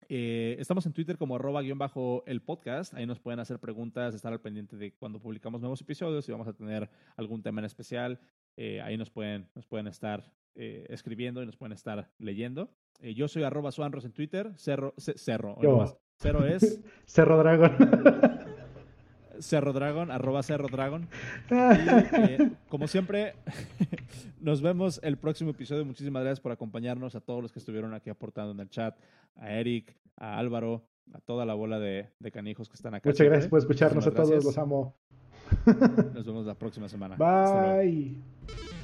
Eh, estamos en Twitter como arroba guion bajo el podcast. Ahí nos pueden hacer preguntas, estar al pendiente de cuando publicamos nuevos episodios, si vamos a tener algún tema en especial. Eh, ahí nos pueden, nos pueden estar eh, escribiendo y nos pueden estar leyendo. yo soy arroba suanros en Twitter. Cerro, cerro, Cero es. Cerro Dragon. Cerro Dragon, arroba Cerro Dragon. Y, como siempre, nos vemos el próximo episodio. Muchísimas gracias por acompañarnos, a todos los que estuvieron aquí aportando en el chat, a Eric, a Álvaro, a toda la bola de, canijos que están acá. Muchas gracias por escucharnos a todos, los amo. Nos vemos la próxima semana. Bye.